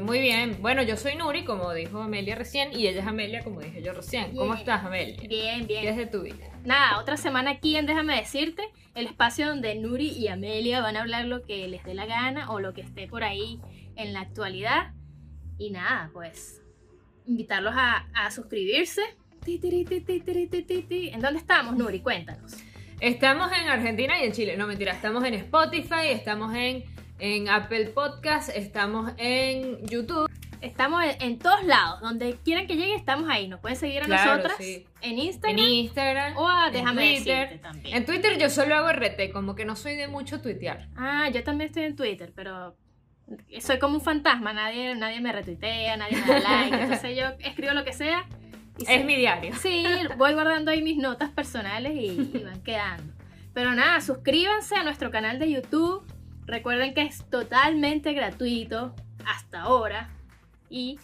Muy bien. Bueno, yo soy Nuri, como dijo Amelia recién, y ella es Amelia, como dije yo recién. ¿Cómo Bien. estás, Amelia? Bien, ¿Qué es bien. de tu vida? Nada, otra semana aquí en Déjame Decirte, el espacio donde Nuri y Amelia van a hablar lo que les dé la gana o lo que esté por ahí en la actualidad. Y nada, pues invitarlos a, a suscribirse. Ti, tiri, ti, ti, tiri, ti, ti, ti. ¿En dónde estamos, Nuri? Cuéntanos. Estamos en Argentina y en Chile. No, mentira. Estamos en Spotify, estamos en, en Apple Podcast, estamos en YouTube. Estamos en, en todos lados, donde quieran que llegue, estamos ahí. Nos pueden seguir a Claro, nosotras sí. en En Instagram Instagram. o a en Déjame Twitter. También. En Twitter yo solo hago RT, como que no soy de mucho tuitear. Ah, yo también estoy en Twitter, pero soy como un fantasma, nadie, nadie me retuitea, nadie me da like, entonces yo escribo lo que sea. Y Es mi diario. sí, voy guardando ahí mis notas personales y, y van quedando. Pero nada, suscríbanse a nuestro canal de YouTube. Recuerden que es totalmente gratuito hasta ahora. Y,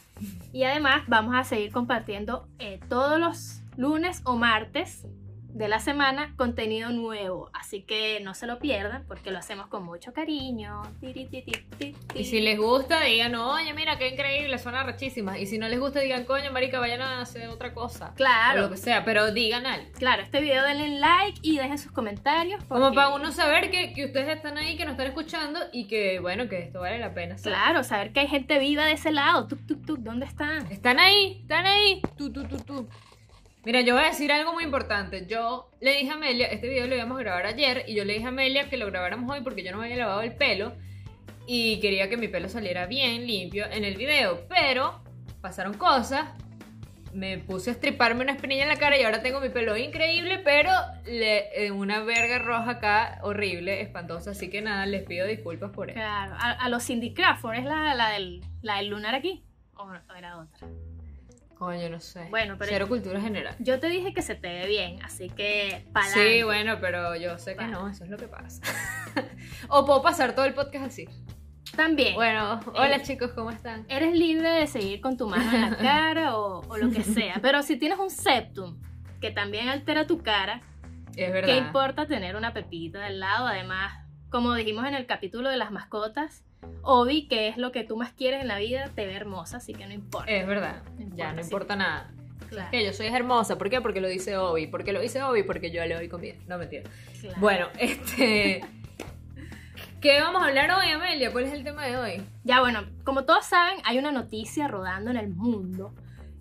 y además vamos a seguir compartiendo eh, todos los lunes o martes de la semana contenido nuevo. Así que no se lo pierdan porque lo hacemos con mucho cariño. Y si les gusta, digan, oye, mira, qué increíble, suena rechísimas. Y si no les gusta, digan, coño, marica, vayan a hacer otra cosa. O Claro, lo que sea, pero digan algo. claro, este video denle like y dejen sus comentarios. Como para uno saber que, que ustedes están ahí, que nos están escuchando y que, bueno, que esto vale la pena. ¿sabes? Claro, saber que hay gente viva de ese lado. Tuk, tuk, tuk, ¿dónde están? Están ahí, están ahí. Tú, tú, tú, tú. Mira, yo voy a decir algo muy importante. Yo le dije a Amelia, este video lo íbamos a grabar ayer, y yo le dije a Amelia que lo grabáramos hoy porque yo no me había lavado el pelo y quería que mi pelo saliera bien, limpio en el video. Pero pasaron cosas, me puse a estriparme una espinilla en la cara y ahora tengo mi pelo increíble, pero le, eh, una verga roja acá horrible, espantosa. Así que nada, les pido disculpas por eso. Claro, a, a los Cindy Crawford, ¿es la, la, del, la del lunar aquí? ¿O era otra? Coño, no sé. Bueno, pero- Cero cultura general. Yo te dije que se te ve bien, así que para Sí, bueno, pero yo sé que Vale. no, eso es lo que pasa. o puedo pasar todo el podcast así. También. Bueno, hola Eh. chicos, ¿cómo están? Eres libre de seguir con tu mano en la cara o, o lo que sea. Pero si tienes un septum que también altera tu cara, Es verdad. ¿qué importa tener una pepita del lado? Además, como dijimos en el capítulo de las mascotas, Obi, que es lo que tú más quieres en la vida, te ve hermosa, así que no importa. Es verdad. No importa, ya, no sí. importa nada. Claro, Que yo soy hermosa, ¿por qué? Porque lo dice Obi. ¿Por qué lo dice Obi? Porque yo le doy comida. No, mentira. claro. Bueno, este... ¿Qué vamos a hablar hoy, Amelia? ¿Cuál es el tema de hoy? Ya bueno, como todos saben, hay una noticia rodando en el mundo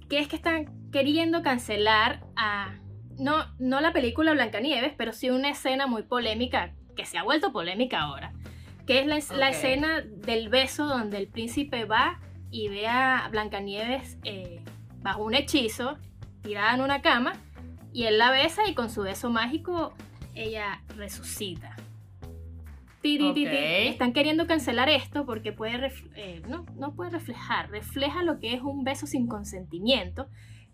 que es que están queriendo cancelar a no no la película Blancanieves, pero sí una escena muy polémica que se ha vuelto polémica ahora, que es la, escena del beso donde el príncipe va y ve a Blancanieves eh, bajo un hechizo tirada en una cama y él la besa y con su beso mágico ella resucita. Están queriendo cancelar esto porque puede eh, no, no puede reflejar, refleja lo que es un beso sin consentimiento,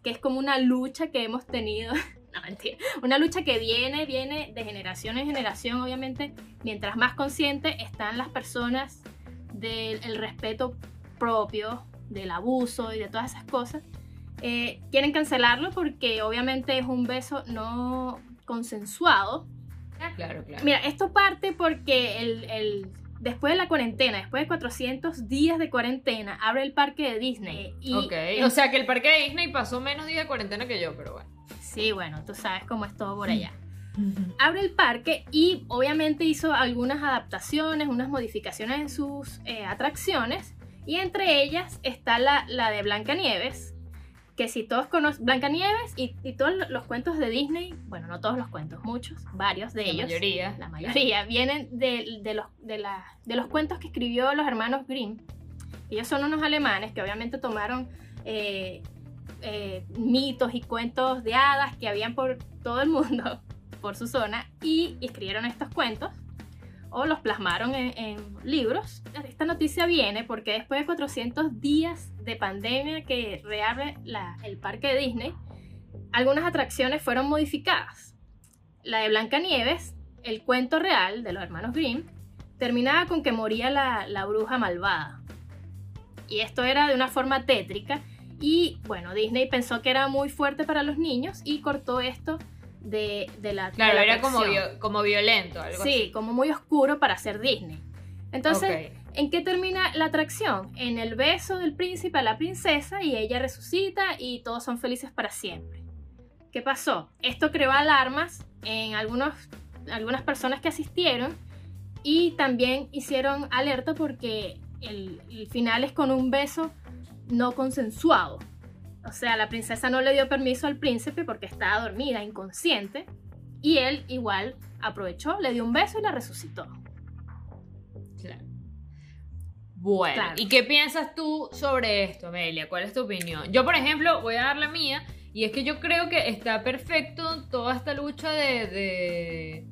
que es como una lucha que hemos tenido, no mentira, una lucha que viene, viene de generación en generación, obviamente, mientras más consciente están las personas del el respeto propio, del abuso y de todas esas cosas, eh, quieren cancelarlo porque obviamente es un beso no consensuado, Claro, claro. Mira, esto parte porque el, el- después de la cuarentena, después de 400 días de cuarentena, abre el parque de Disney. Y ok. O sea que el parque de Disney pasó menos días de cuarentena que yo, pero bueno. Sí, bueno, tú sabes cómo es todo por allá. Abre el parque y obviamente hizo algunas adaptaciones, unas modificaciones en sus eh, atracciones. Y entre ellas está la, la de Blancanieves, que si todos conocen Blancanieves y, y todos los cuentos de Disney, bueno, no todos los cuentos, muchos, varios de La ellos. mayoría. la mayoría, vienen de, de los, de, la- de los cuentos que escribió los hermanos Grimm. Ellos son unos alemanes que obviamente tomaron eh, eh, mitos y cuentos de hadas que habían por todo el mundo, por su zona, y escribieron estos cuentos o los plasmaron en, libros. Esta noticia viene porque después de 400 días de pandemia que reabre el parque de Disney, algunas atracciones fueron modificadas. La de Blancanieves, el cuento real de los hermanos Grimm, terminaba con que moría la bruja malvada. Y esto era de una forma tétrica. Y bueno, Disney pensó que era muy fuerte para los niños y cortó esto de, de la Claro, de la era como, como violento, algo Sí, así. como muy oscuro para ser Disney. Entonces. ¿en qué termina la atracción? En el beso del príncipe a la princesa y ella resucita y todos son felices para siempre. ¿Qué pasó? Esto creó alarmas en algunos, algunas personas que asistieron y también hicieron alerta porque el, el final es con un beso no consensuado. O sea, la princesa no le dio permiso al príncipe porque estaba dormida, inconsciente, y él igual aprovechó, le dio un beso y la resucitó. Claro. Bueno, Claro. ¿y qué piensas tú sobre esto, Amelia? ¿Cuál es tu opinión? Yo, por ejemplo, voy a dar la mía, y es que yo creo que está perfecto toda esta lucha de, de,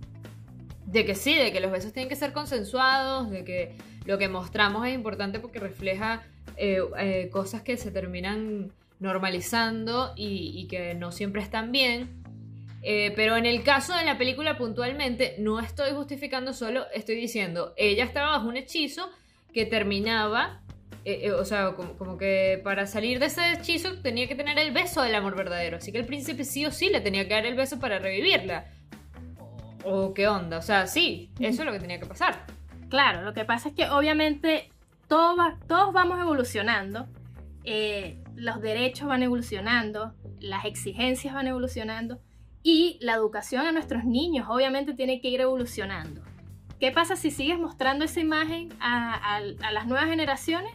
de que sí, de que los besos tienen que ser consensuados, de que lo que mostramos es importante porque refleja eh, eh, cosas que se terminan normalizando y, y que no siempre están bien. Eh, pero en el caso de la película puntualmente, no estoy justificando solo, estoy diciendo, ella estaba bajo un hechizo que terminaba, eh, eh, o sea, como, como que para salir de ese hechizo tenía que tener el beso del amor verdadero, así que el príncipe sí o sí le tenía que dar el beso para revivirla. ¿O o qué onda? O sea, sí, eso es lo que tenía que pasar. Claro, lo que pasa es que obviamente todo va- todos vamos evolucionando, eh, los derechos van evolucionando, las exigencias van evolucionando y la educación a nuestros niños obviamente tiene que ir evolucionando. ¿Qué pasa si sigues mostrando esa imagen a, a- a las nuevas generaciones?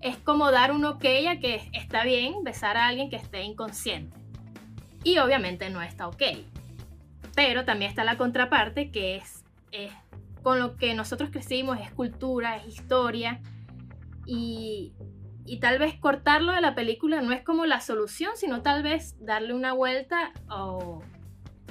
Es como dar un ok a que está bien besar a alguien que esté inconsciente. Y obviamente no está ok. Pero también está la contraparte que es, es con lo que nosotros crecimos, es cultura, es historia. Y, y tal vez cortarlo de la película no es como la solución, sino tal vez darle una vuelta o,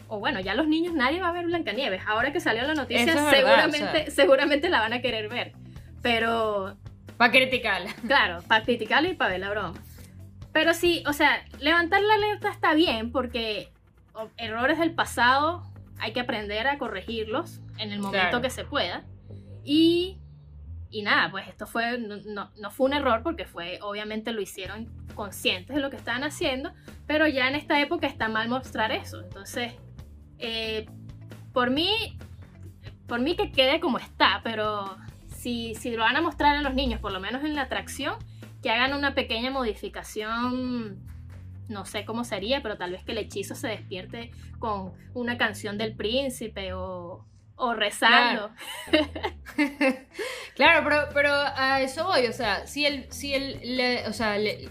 o bueno, ya los niños nadie va a ver Blancanieves. Ahora que salió la noticia, Eso es verdad, seguramente, o sea. seguramente la van a querer ver. Pero Para criticarla. Claro, para criticarla y para ver la broma. Pero sí, o sea, levantar la alerta está bien porque errores del pasado hay que aprender a corregirlos en el momento Claro. que se pueda. Y, y nada, pues esto fue, no, no- fue un error porque fue, obviamente lo hicieron conscientes de lo que estaban haciendo, pero ya en esta época está mal mostrar eso. Entonces, eh, por mí, por mí que quede como está, pero si, si lo van a mostrar a los niños, por lo menos en la atracción, que hagan una pequeña modificación, no sé cómo sería, pero tal vez que el hechizo se despierte con una canción del príncipe o, o rezando. Claro, pero, pero a eso voy, o sea, si el, si el, le- o sea, le-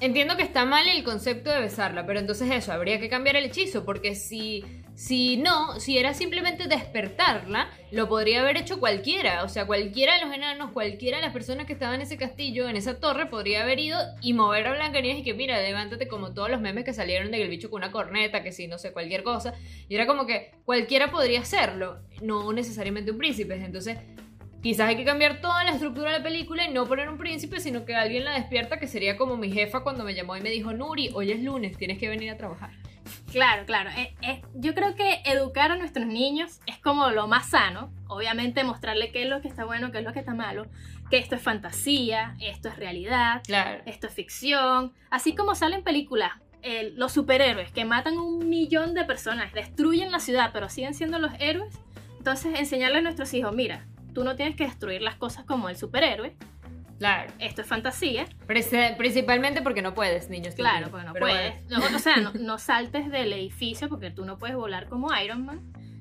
entiendo que está mal el concepto de besarla, pero entonces eso, habría que cambiar el hechizo, porque si, si no, si era simplemente despertarla, lo podría haber hecho cualquiera, o sea, cualquiera de los enanos, cualquiera de las personas que estaban en ese castillo, en esa torre, podría haber ido y mover a Blancanieves y que mira, levántate como todos los memes que salieron de que el bicho con una corneta, que si no sé, cualquier cosa, y era como que cualquiera podría hacerlo, no necesariamente un príncipe, entonces Quizás hay que cambiar toda la estructura de la película y no poner un príncipe, sino que alguien la despierta, que sería como mi jefa cuando me llamó y me dijo, Nuri, hoy es lunes, tienes que venir a trabajar. Claro, claro. Eh, eh, yo creo que educar a nuestros niños es como lo más sano. Obviamente mostrarle qué es lo que está bueno, qué es lo que está malo, que esto es fantasía, esto es realidad, Claro. esto es ficción. Así como salen películas, eh, los superhéroes que matan un millón de personas, destruyen la ciudad, pero siguen siendo los héroes. Entonces enseñarle a nuestros hijos, mira, tú no tienes que destruir las cosas como el superhéroe, Claro. esto es fantasía. Principalmente porque no puedes, niños. Claro, porque no Pero puedes. bueno. No, o sea, no, no saltes del edificio porque tú no puedes volar como Iron Man.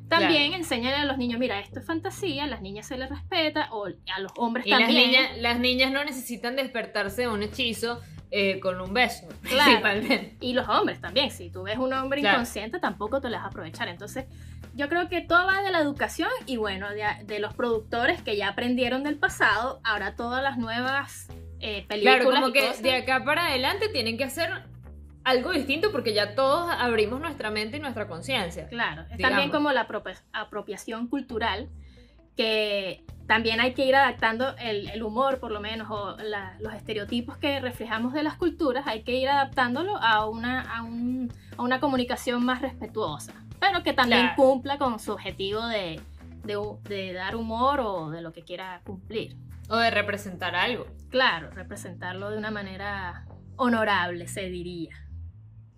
También Claro. enséñale a los niños, mira, esto es fantasía, a las niñas se les respeta, o a los hombres Y las también. niñas, las niñas no necesitan despertarse de un hechizo eh, con un beso, Claro. principalmente. Y los hombres también, si tú ves un hombre Claro. inconsciente, tampoco te las vas a aprovechar. Entonces, yo creo que todo va de la educación y bueno, de, de los productores que ya aprendieron del pasado, ahora todas las nuevas eh, películas. Claro, como y que cosas. de acá para adelante tienen que hacer algo distinto porque ya todos abrimos nuestra mente y nuestra conciencia. Claro, es digamos. también como la apropia- apropiación cultural, que también hay que ir adaptando el, el humor, por lo menos, o la- los estereotipos que reflejamos de las culturas, hay que ir adaptándolo a una, a un- a una comunicación más respetuosa, pero que también Claro. cumpla con su objetivo de, de dar humor o de lo que quiera cumplir. O de representar algo. Claro, representarlo de una manera honorable, se diría.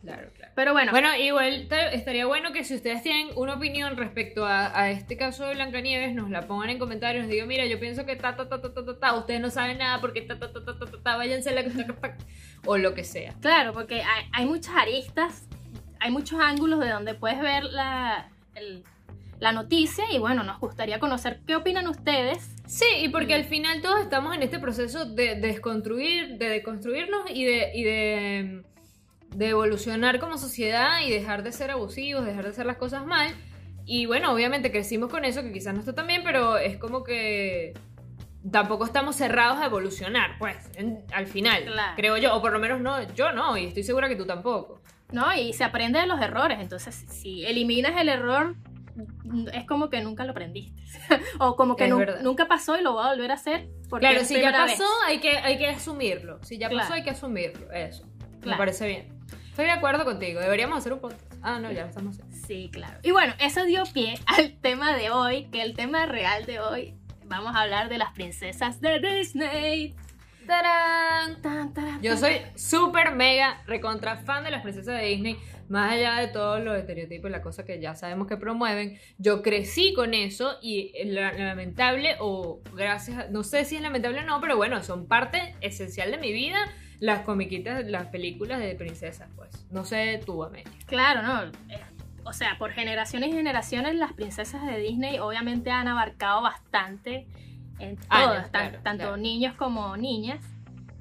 Claro, claro. Pero bueno, Bueno, igual estaría bueno que si ustedes tienen una opinión respecto a, a este caso de Blancanieves, nos la pongan en comentarios, nos digan, mira, yo pienso que ta, ta, ta, ta, ta, ta, ta, ustedes no saben nada porque ta, ta, ta, ta, ta, ta, ta, váyanse a la... o lo que sea. claro, porque hay, hay muchas aristas, hay muchos ángulos de donde puedes ver la, el- la noticia y bueno, nos gustaría conocer qué opinan ustedes. Sí, y porque al final todos estamos en este proceso de desconstruir, de deconstruirnos y de, y de, de evolucionar como sociedad y dejar de ser abusivos, dejar de hacer las cosas mal. Y bueno, obviamente crecimos con eso, que quizás no está tan bien, pero es como que tampoco estamos cerrados a evolucionar, pues, en- al final, Claro. creo yo, o por lo menos no, yo no, y estoy segura que tú tampoco. ¿No? Y se aprende de los errores, entonces si eliminas el error, es como que nunca lo aprendiste. o como que Es nu- verdad. nunca pasó y lo voy a volver a hacer. Porque Claro, si ya pasó, vez. hay que, hay que asumirlo. Si ya pasó, hay que asumirlo. Eso. Me parece bien. Estoy de acuerdo contigo. Deberíamos hacer un podcast. Ah, no, ya lo estamos haciendo. Sí, claro. Y bueno, eso dio pie al tema de hoy, que el tema real de hoy, vamos a hablar de las princesas de Disney. ¡Tarán! Tan, taran, Yo soy súper mega recontra fan de las princesas de Disney, más allá de todos los estereotipos y la cosa que ya sabemos que promueven. Yo crecí con eso y la- lamentable o gracias, a- no sé si es lamentable o no, pero bueno, son parte esencial de mi vida las comiquitas, las películas de princesas, pues. No sé tú, Amelia. Claro, ¿no? Eh, O sea, por generaciones y generaciones las princesas de Disney obviamente han abarcado bastante en Años, todas, tan- claro, tanto claro. niños como niñas.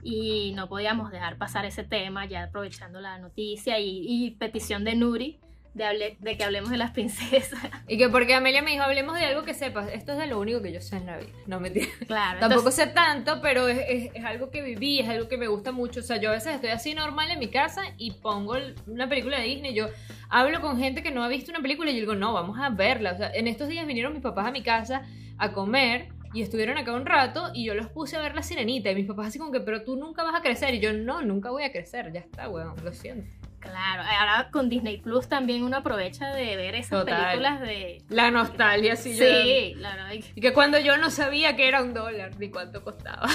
Y no podíamos dejar pasar ese tema, ya aprovechando la noticia y, y petición de Nuri de, hable- de que hablemos de las princesas. Y que porque Amelia me dijo, hablemos de algo que sepas. Esto es de lo único que yo sé en la vida. No me Claro, Tampoco entonces- sé tanto, pero es, es- es algo que viví, es algo que me gusta mucho. O sea, yo a veces estoy así normal en mi casa y pongo una película de Disney. Yo hablo con gente que no ha visto una película y yo digo, no, vamos a verla. O sea, en estos días vinieron mis papás a mi casa a comer y estuvieron acá un rato y yo los puse a ver la sirenita. Y mis papás así como que, pero tú nunca vas a crecer. Y yo, no, nunca voy a crecer. Ya está, weón, lo siento. Claro, ahora con Disney Plus también uno aprovecha de ver esas Total. películas de... La nostalgia, sí. yo- Sí, claro. hay que- Y que cuando yo no sabía que era un dólar ni cuánto costaba.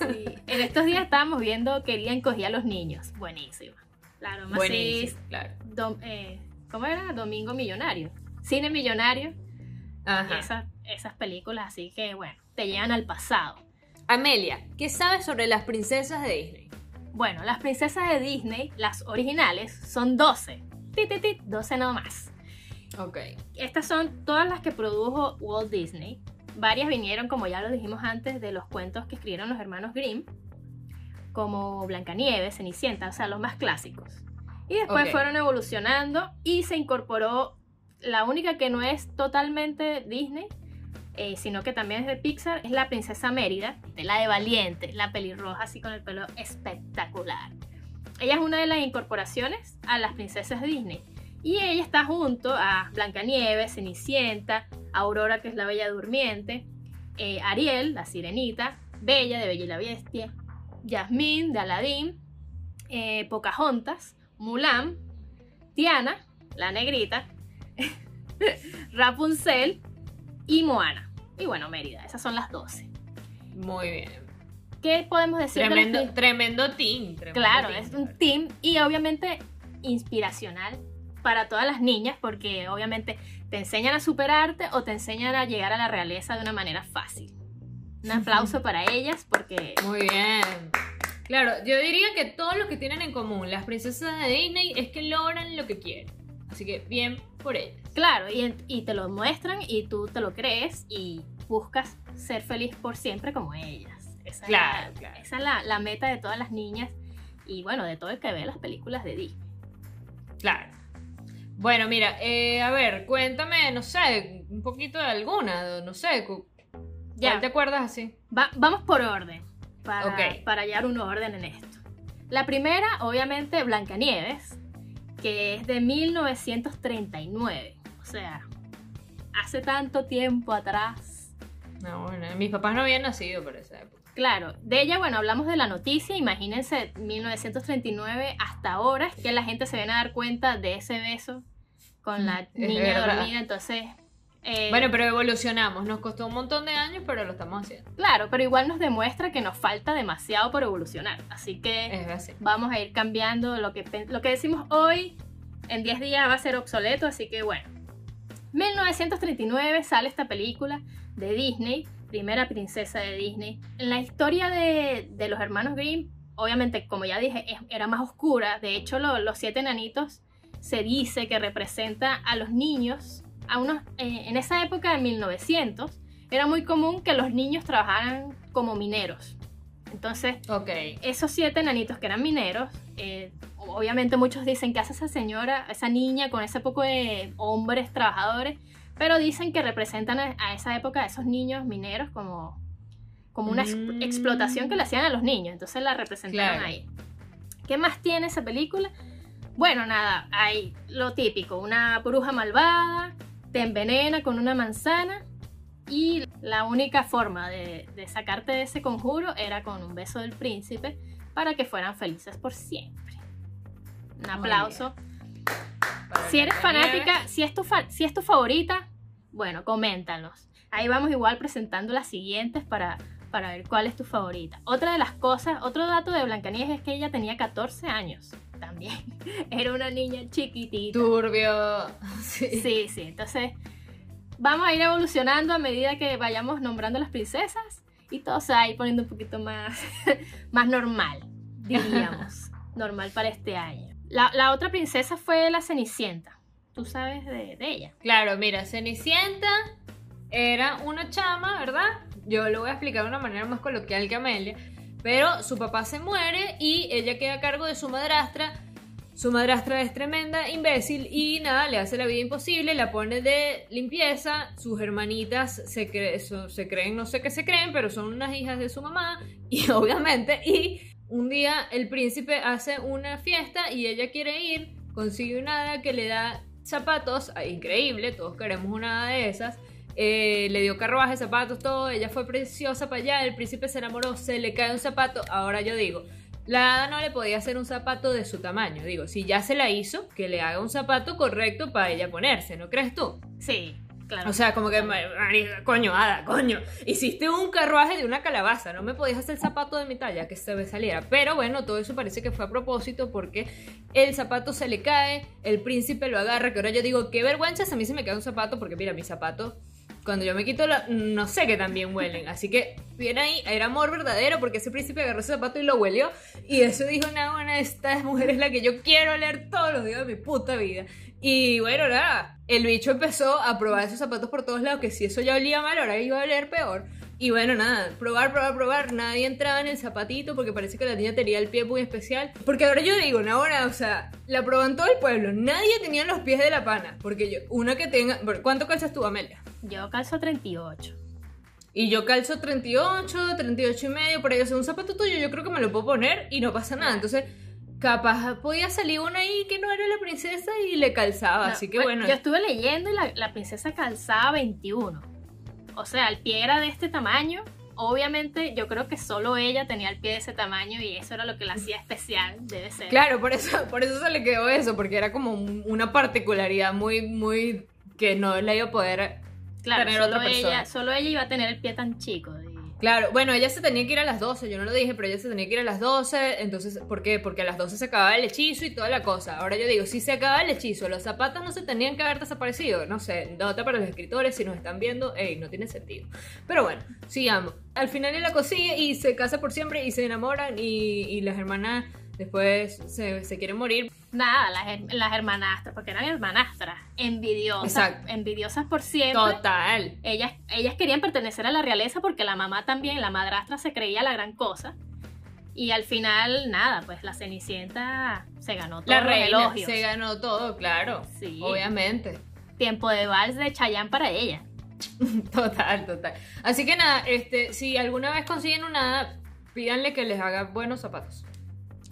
sí. En estos días estábamos viendo Querían cogía a los niños. Buenísimo. Claro, más Buenísimo, claro. ¿Cómo era? Domingo Millonario. Cine Millonario. Esas, esas películas, así que bueno, te llevan al pasado. Amelia, ¿qué sabes sobre las princesas de Disney? Bueno, las princesas de Disney, las originales, son 12. Tit, tit, tit, 12 no más. Ok. Estas son todas las que produjo Walt Disney. Varias vinieron, como ya lo dijimos antes, de los cuentos que escribieron los hermanos Grimm, como Blancanieves, Cenicienta, o sea, los más clásicos. Y después fueron evolucionando y se incorporó la única que no es totalmente Disney, eh, sino que también es de Pixar, es la princesa Mérida, de la de Valiente, la pelirroja así con el pelo espectacular. Ella es una de las incorporaciones a las princesas Disney. Y ella está junto a Blancanieves, Cenicienta, Aurora, que es la Bella Durmiente, eh, Ariel, la Sirenita, Bella, de Bella y la Bestia, Yasmín, de Aladín, eh, Pocahontas, Mulan, Tiana, la Negrita, Rapunzel y Moana. Y bueno, Mérida, esas son las 12. Muy bien. ¿Qué podemos decir de Tremendo, prin- tremendo team. tremendo Claro, team, es un claro. team y obviamente inspiracional para todas las niñas porque obviamente te enseñan a superarte o te enseñan a llegar a la realeza de una manera fácil. Un aplauso para ellas porque Muy bien. Claro, yo diría que todo lo que tienen en común las princesas de Disney es que logran lo que quieren. Así que bien por ellas. Claro, y, y te lo muestran y tú te lo crees y buscas ser feliz por siempre como ellas. Esa Claro, es, la, claro. esa es la, la meta de todas las niñas y bueno, de todo el que ve las películas de Disney. Claro. Bueno, mira, eh, a ver, cuéntame, no sé, un poquito de alguna, no sé, Ya, ¿cuál te acuerdas así? va- vamos por orden para, para hallar un orden en esto. La primera, obviamente, Blancanieves, que es de 1939. O sea, hace tanto tiempo atrás. No, bueno, mis papás no habían nacido por esa época. Claro, de ella, bueno, hablamos de la noticia, imagínense 1939 hasta ahora, es que la gente se viene a dar cuenta de ese beso con la niña dormida, entonces Eh, Bueno, pero evolucionamos. Nos costó un montón de años, pero lo estamos haciendo. Claro, pero igual nos demuestra que nos falta demasiado por evolucionar. Así que Es vamos a ir cambiando lo que, lo que decimos hoy. En 10 días va a ser obsoleto, así que bueno. 1939 sale esta película de Disney, primera princesa de Disney. En la historia de, de los hermanos Grimm, obviamente, como ya dije, era más oscura. De hecho, lo- los siete enanitos se dice que representa a los niños. A unos, eh, en esa época de 1900 era muy común que los niños trabajaran como mineros. Entonces, esos siete enanitos que eran mineros, eh, obviamente muchos dicen que hace esa señora, esa niña con ese poco de hombres trabajadores, pero dicen que representan a, esa época a esos niños mineros como, como una Mm. explotación que le hacían a los niños, entonces la representaron Claro. ahí. ¿Qué más tiene esa película? Bueno, nada, hay lo típico, una bruja malvada, te envenena con una manzana y la única forma de, de sacarte de ese conjuro era con un beso del príncipe para que fueran felices por siempre. Un Muy aplauso. Si eres fanática, si es, tu fa- si es tu favorita, bueno, coméntanos. Ahí vamos igual presentando las siguientes para, para ver cuál es tu favorita. Otra de las cosas, otro dato de Blancanieves es que ella tenía 14 años también. Era una niña chiquitita. Turbio. Sí. Sí, sí. Entonces, vamos a ir evolucionando a medida que vayamos nombrando las princesas y todo se va a ir poniendo un poquito más, más normal, diríamos. normal para este año. La, la otra princesa fue la Cenicienta. Tú sabes de, de ella. Claro, mira, Cenicienta era una chama, ¿verdad? Yo lo voy a explicar de una manera más coloquial que Amelia. Pero su papá se muere y ella queda a cargo de su madrastra. Su madrastra es tremenda, imbécil y nada, le hace la vida imposible, la pone de limpieza. Sus hermanitas se, creen, no sé qué se creen, pero son unas hijas de su mamá. Y obviamente, y un día el príncipe hace una fiesta y ella quiere ir, consigue una hada que le da zapatos, ah, increíble, todos queremos una hada de esas. Eh, le dio carruaje, zapatos, todo, ella fue preciosa para allá, el príncipe se enamoró, se le cae un zapato, ahora yo digo, la hada no le podía hacer un zapato de su tamaño, digo, si ya se la hizo, que le haga un zapato correcto para ella ponerse, ¿no crees tú? Sí, claro. O sea, como que, coño, hada, coño, hiciste un carruaje de una calabaza, no me podías hacer el zapato de mi talla que se me saliera. Pero bueno, todo eso parece que fue a propósito porque el zapato se le cae, el príncipe lo agarra, que ahora yo digo, qué vergüenza a mí se me cae un zapato, porque mira, mi zapato, cuando yo me quito la, no sé que también huelen. Así que, bien ahí, era amor verdadero porque ese príncipe agarró ese zapato y lo huelió. Y eso dijo, una buena, esta mujer es la que yo quiero leer todos los días de mi puta vida. Y bueno, nada, el bicho empezó a probar esos zapatos por todos lados, que si eso ya olía mal, ahora iba a oler peor. Y bueno, nada, probar, probar, probar. Nadie entraba en el zapatito porque parece que la niña tenía el pie muy especial. Porque ahora yo digo, ahora, o sea, la proban todo el pueblo. Nadie tenía los pies de la pana. Porque yo, una que tenga. ¿Cuánto calzas tú, Amelia? Yo calzo 38. Y yo calzo 38, 38 y medio, por ahí. O sea, un zapato tuyo yo creo que me lo puedo poner y no pasa nada. Entonces, capaz podía salir una ahí que no era la princesa y le calzaba. No, Así que bueno. Yo estuve leyendo y la, la princesa calzaba 21. O sea, el pie era de este tamaño. Obviamente, yo creo que solo ella tenía el pie de ese tamaño y eso era lo que la hacía especial, debe ser. Claro, por eso, por eso se le quedó eso, porque era como un- una particularidad muy, muy que no la iba a poder. Claro, tener solo otra persona. ella, solo ella iba a tener el pie tan chico. Claro, bueno, ella se tenía que ir a las 12, yo no lo dije, pero ella se tenía que ir a las 12, entonces, ¿por qué? Porque a las 12 se acababa el hechizo y toda la cosa. Ahora yo digo, si se acaba el hechizo, los zapatos no se tenían que haber desaparecido, no sé, nota para los escritores, si nos están viendo, ey, no tiene sentido. Pero bueno, sigamos. Al final él la consigue y se casa por siempre y se enamoran y, y las hermanas después se, se quieren morir. Nada, las, las hermanastras, porque eran hermanastras, envidiosas, Exacto. envidiosas por siempre. Total. Ellas, ellas querían pertenecer a la realeza porque la mamá también, la madrastra se creía la gran cosa. Y al final, nada, pues la Cenicienta se ganó todos La reina se ganó todo, claro. Sí. Obviamente. Tiempo de vals de Chayanne para ella. Total, total. Así que nada, este, si alguna vez consiguen una pídanle que les haga buenos zapatos.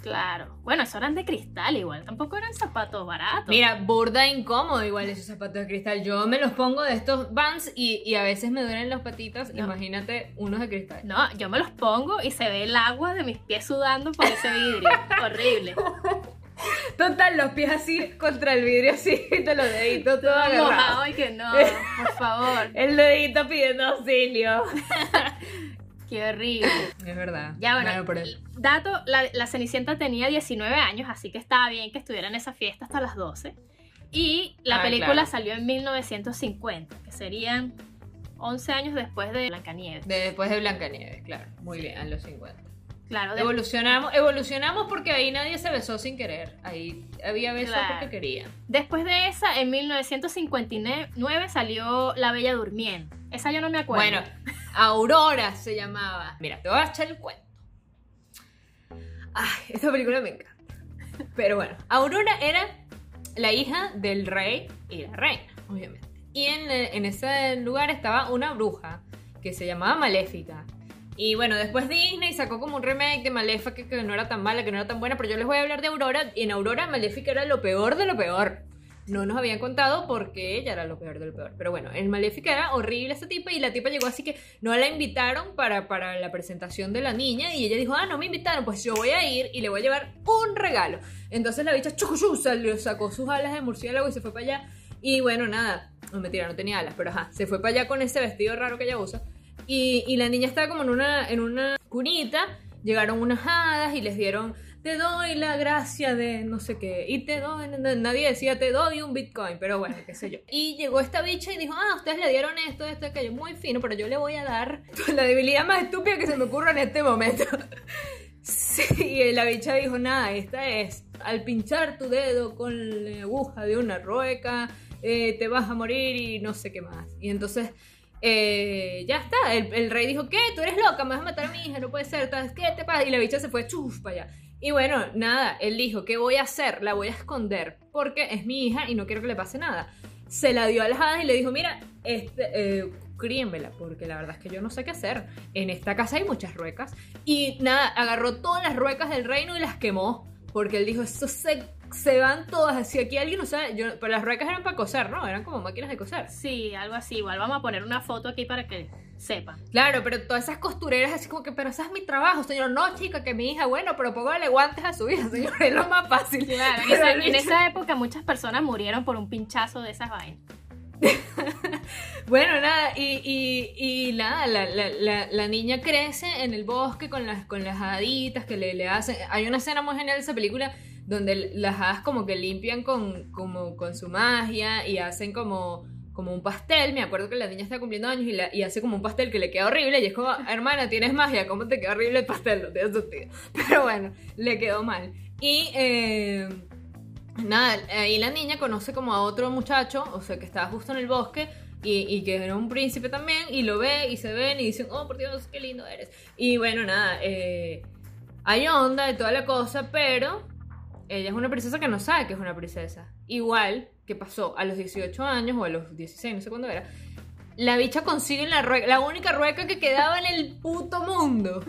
Claro. Bueno, eso eran de cristal igual, tampoco eran zapatos baratos. Mira, burda incómodo igual esos zapatos de cristal. Yo me los pongo de estos Vans y, y a veces me duelen las patitas. No. Imagínate unos de cristal. No, yo me los pongo y se ve el agua de mis pies sudando por ese vidrio. Horrible. Total, los pies así contra el vidrio así, te los deditos todo agarrado. Mojado y que no, por favor. El dedito pidiendo auxilio. Qué horrible. Es verdad. Ya bueno, pero- dato, la, la Cenicienta tenía 19 años, así que estaba bien que estuviera en esa fiesta hasta las 12. Y la Ah, película claro. salió en 1950, que serían 11 años después de Blancanieves. de- después de Blancanieves, claro. Muy bien, a los 50. Claro, de- Evolucionamos, evolucionamos porque ahí nadie se besó sin querer. Ahí había besos Claro. porque querían. después de esa, en 1959 salió La Bella Durmiente. Esa yo no me acuerdo. Bueno, Aurora se llamaba. Mira, te voy a echar el cuento. Ay, esta película me encanta. Pero bueno, Aurora era la hija del rey y la reina, obviamente. Y en, en ese lugar estaba una bruja que se llamaba Maléfica. Y bueno, después Disney sacó como un remake de Maléfica que, que no era tan mala, que no era tan buena, pero yo les voy a hablar de Aurora. Y en Aurora Maléfica era lo peor de lo peor. No nos habían contado porque ella era lo peor de lo peor. Pero bueno, en Maléfica era horrible esa tipa y la tipa llegó así que no la invitaron para, para la presentación de la niña y ella dijo, ah, no me invitaron, pues yo voy a ir y le voy a llevar un regalo. Entonces la bicha chucuchú sacó sus alas de murciélago y se fue para allá. Y bueno, nada, no mentira, no tenía alas, pero ajá, se fue para allá con ese vestido raro que ella usa. Y, y la niña estaba como en una, en una cunita, llegaron unas hadas y les dieron, te doy la gracia de no sé qué, y te doy, nadie decía, te doy un bitcoin, pero bueno, qué sé yo. Y llegó esta bicha y dijo, ah, ustedes le dieron esto, esto, aquello, muy fino, pero yo le voy a dar la debilidad más estúpida que se me ocurra en este momento. Sí, y la bicha dijo, nada, esta es, al pinchar tu dedo con la aguja de una rueca, eh, te vas a morir y no sé qué más. Y entonces, eh, ya está, el, rey dijo, ¿qué? Tú eres loca, me vas a matar a mi hija, no puede ser, ¿qué te pasa? Y la bicha se fue, chuf, para allá. Y bueno, nada, él dijo, ¿qué voy a hacer? La voy a esconder, porque es mi hija y no quiero que le pase nada. Se la dio a las hadas y le dijo, mira, este, eh, críenmela, porque la verdad es que yo no sé qué hacer. En esta casa hay muchas ruecas. Y nada, agarró todas las ruecas del reino y las quemó. Porque él dijo, eso se, se van todas. Si aquí alguien no sabe, yo, pero las ruecas eran para coser, ¿no? Eran como máquinas de coser. Sí, algo así. Igual vamos a poner una foto aquí para que sepan. Claro, pero todas esas costureras así como que, pero ese es mi trabajo, señor. No, chica, que mi hija, bueno, pero póngale guantes a su hija, señor. Es lo más fácil. Claro, en esa, en época muchas personas murieron por un pinchazo de esas vainas. Bueno, nada, y, y, y nada, la, la, la, la niña crece en el bosque con las, con las haditas que le, le hacen. Hay una escena muy genial de esa película donde las hadas como que limpian con, como, con su magia y hacen como, como un pastel. Me acuerdo que la niña está cumpliendo años y, hace como un pastel que le queda horrible. Y es como, hermana, tienes magia, ¿cómo te queda horrible el pastel? No tiene sentido. Pero bueno, le quedó mal. Y eh, nada, ahí la niña conoce como a otro muchacho, o sea, que estaba justo en el bosque. Y, y que era un príncipe también, y lo ve y se ven y dicen, oh por Dios, qué lindo eres. Y bueno, nada, eh, hay onda de toda la cosa, pero ella es una princesa que no sabe que es una princesa. Igual que pasó a los 18 años o a los 16, no sé cuándo era. La bicha consigue la rueca, la única rueca que quedaba en el puto mundo.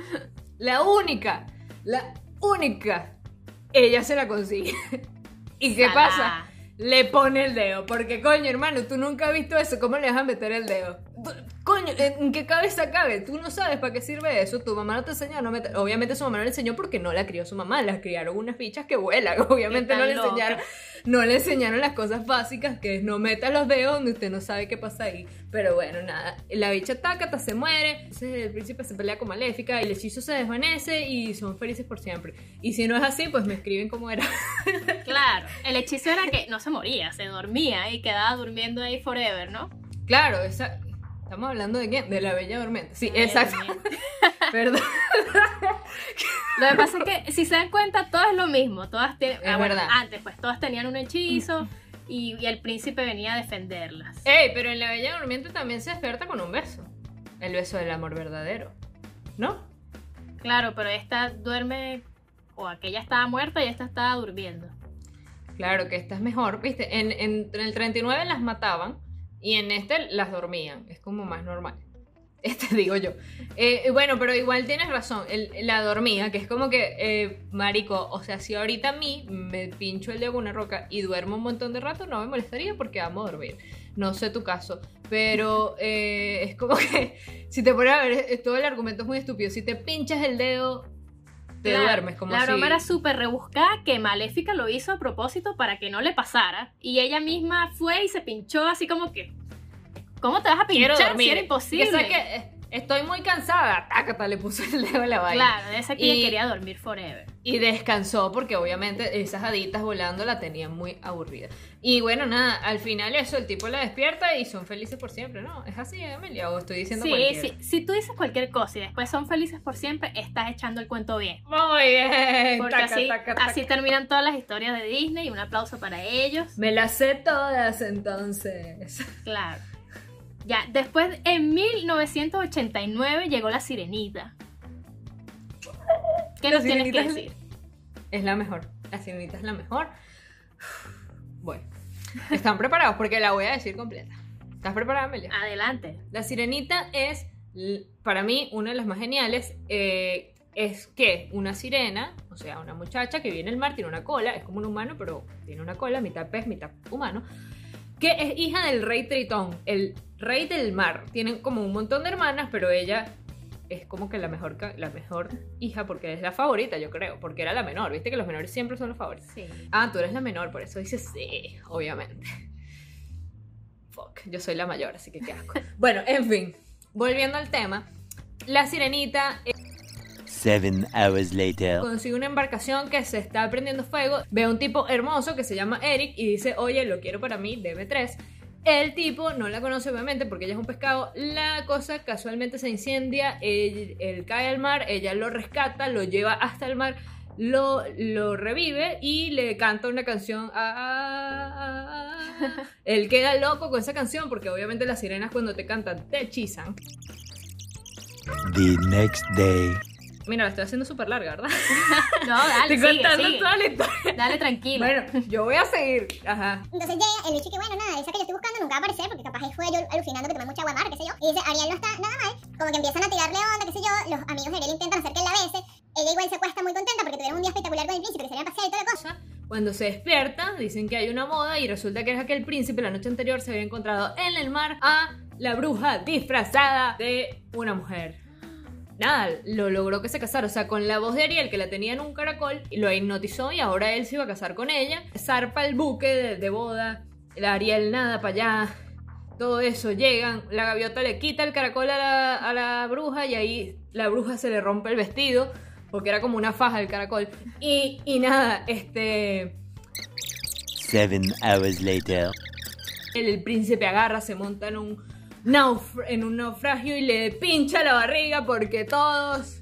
La única, la única. Ella se la consigue. ¿Y qué Salá. pasa? Le pone el dedo. Porque, coño, hermano, tú nunca has visto eso. ¿Cómo le vas a meter el dedo? Coño, ¿en qué cabeza cabe? Tú no sabes para qué sirve eso. Tu mamá no te enseñó no meter. Obviamente su mamá no le enseñó porque no la crió su mamá. Las criaron unas bichas que vuelan. Obviamente no le enseñaron. No le enseñaron las cosas básicas, que es no meta los dedos donde usted no sabe qué pasa ahí. Pero bueno, nada. La bicha tácata se muere. Entonces el príncipe se pelea con Maléfica. El hechizo se desvanece y son felices por siempre. Y si no es así, pues me escriben cómo era. Claro, el hechizo era que no se moría, se dormía y quedaba durmiendo ahí forever, ¿no? Claro, esa. ¿Estamos hablando de quién? De la Bella Durmiente. Sí, La exacto. Durmiente. Perdón. Lo que pasa es que si se dan cuenta, todo es lo mismo. Todas tienen, Es ah, bueno, verdad. antes, pues todas tenían un hechizo y, y el príncipe venía a defenderlas. Ey, pero en la Bella Durmiente también se despierta con un beso. El beso del amor verdadero. ¿No? Claro, pero esta duerme, o aquella estaba muerta y esta estaba durmiendo. Claro que esta es mejor. Viste, en, en- en el 39 las mataban y en este las dormían. Es como más normal. Este digo yo. Eh, bueno, pero igual tienes razón. el- la dormía, que es como que, eh, marico, o sea, si ahorita a mí me pincho el dedo una roca y duermo un montón de rato, no me molestaría porque amo dormir. No sé tu caso. Pero eh, es como que, si te pones a ver, eh, todo el argumento es muy estúpido. Si te pinchas el dedo te Claro, duermes como la si... broma era súper rebuscada que Maléfica lo hizo a propósito para que no le pasara. Y ella misma fue y se pinchó así como que. ¿Cómo te vas a pinchar si era imposible? Que, que, eh, estoy muy cansada. Tácata, le puso el dedo en la vaina. Claro, de esa que Y- quería dormir forever. Y descansó porque obviamente esas haditas volando la tenían muy aburrida. Y bueno, nada, al final eso, el tipo la despierta y son felices por siempre, ¿no? Es así, Amelia, o estoy diciendo Sí, cualquiera. sí, si tú dices cualquier cosa y después son felices por siempre, estás echando el cuento bien. Muy bien. Porque taca, así, taca, taca. así terminan todas las historias de Disney. Un aplauso para ellos. Me las sé todas entonces. Claro. Ya, después en 1989 llegó La Sirenita. ¿Qué La nos tienes que decir? Es la mejor. La sirenita es la mejor. Bueno, ¿están preparados? Porque la voy a decir completa. ¿Estás preparada, Amelia? Adelante. La sirenita es, para mí, una de las más geniales. eh, es que una sirena, o sea, una muchacha que viene del mar, tiene una cola, es como un humano, pero tiene una cola, mitad pez, mitad humano, que es hija del rey Tritón, el rey del mar. Tienen como un montón de hermanas, pero ella es como que la mejor, la mejor hija porque es la favorita, yo creo, porque era la menor. Viste que los menores siempre son los favoritos. Sí. Ah, tú eres la menor, por eso dices sí, obviamente. Fuck, yo soy la mayor, así que qué asco. Bueno, en fin, volviendo al tema, la sirenita eh, Seven hours later. consigue una embarcación que se está prendiendo fuego, ve a un tipo hermoso que se llama Eric y dice, oye, lo quiero para mí, deme tres. El tipo no la conoce obviamente porque ella es un pescado. La cosa casualmente se incendia, él, cae al mar, ella lo rescata, lo lleva hasta el mar, lo, lo revive y le canta una canción. Él queda loco con esa canción porque obviamente las sirenas cuando te cantan te hechizan. The next day. Mira, la estoy haciendo súper larga, ¿verdad? No, dale, Estoy sigue, contando sigue. toda la historia. Dale tranquilo. Bueno, yo voy a seguir. Ajá. Entonces llega el bicho y que bueno, nada, esa que yo estoy buscando nunca va a aparecer porque capaz fue yo alucinando que tomé mucha agua mar, qué sé yo. Y dice, Ariel no está nada mal, como que empiezan a tirarle onda, qué sé yo, los amigos de Ariel intentan hacer que él la bese. Ella igual se acuesta muy contenta porque tuvieron un día espectacular con el príncipe, que salían a pasear y toda la cosa. Cuando se despierta, dicen que hay una moda y resulta que es aquel príncipe la noche anterior se había encontrado en el mar a la bruja disfrazada de una mujer. Nada, lo logró que se casara, o sea, con la voz de Ariel que la tenía en un caracol, y lo hipnotizó y ahora él se iba a casar con ella. Zarpa el buque de, de boda, la Ariel nada para allá, todo eso, llegan, la gaviota le quita el caracol a la, a la bruja y ahí la bruja se le rompe el vestido, porque era como una faja el caracol. Y, y nada, este... Seven hours later. El, el príncipe agarra, se monta en un, en un naufragio y le pincha la barriga porque todos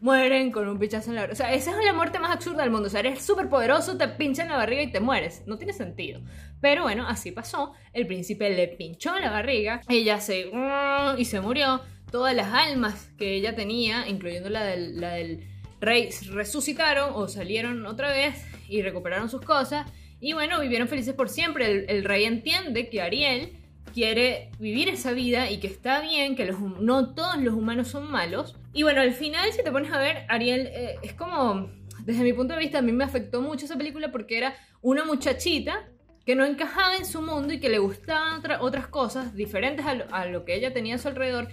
mueren con un pinchazo en la barriga. O sea, esa es la muerte más absurda del mundo. O sea, eres súper poderoso, te pinchan la barriga y te mueres. No tiene sentido. Pero bueno, así pasó. El príncipe le pinchó la barriga, ella se... y se murió. Todas las almas que ella tenía, incluyendo la del, rey, resucitaron o salieron otra vez y recuperaron sus cosas. Y bueno, vivieron felices por siempre. El rey entiende que Ariel quiere vivir esa vida y que está bien, que los, no todos los humanos son malos. Y bueno, al final, si te pones a ver, Ariel eh, es como, desde mi punto de vista, a mí me afectó mucho esa película porque era una muchachita que no encajaba en su mundo y que le gustaban otra- otras cosas diferentes a lo, a lo que ella tenía a su alrededor.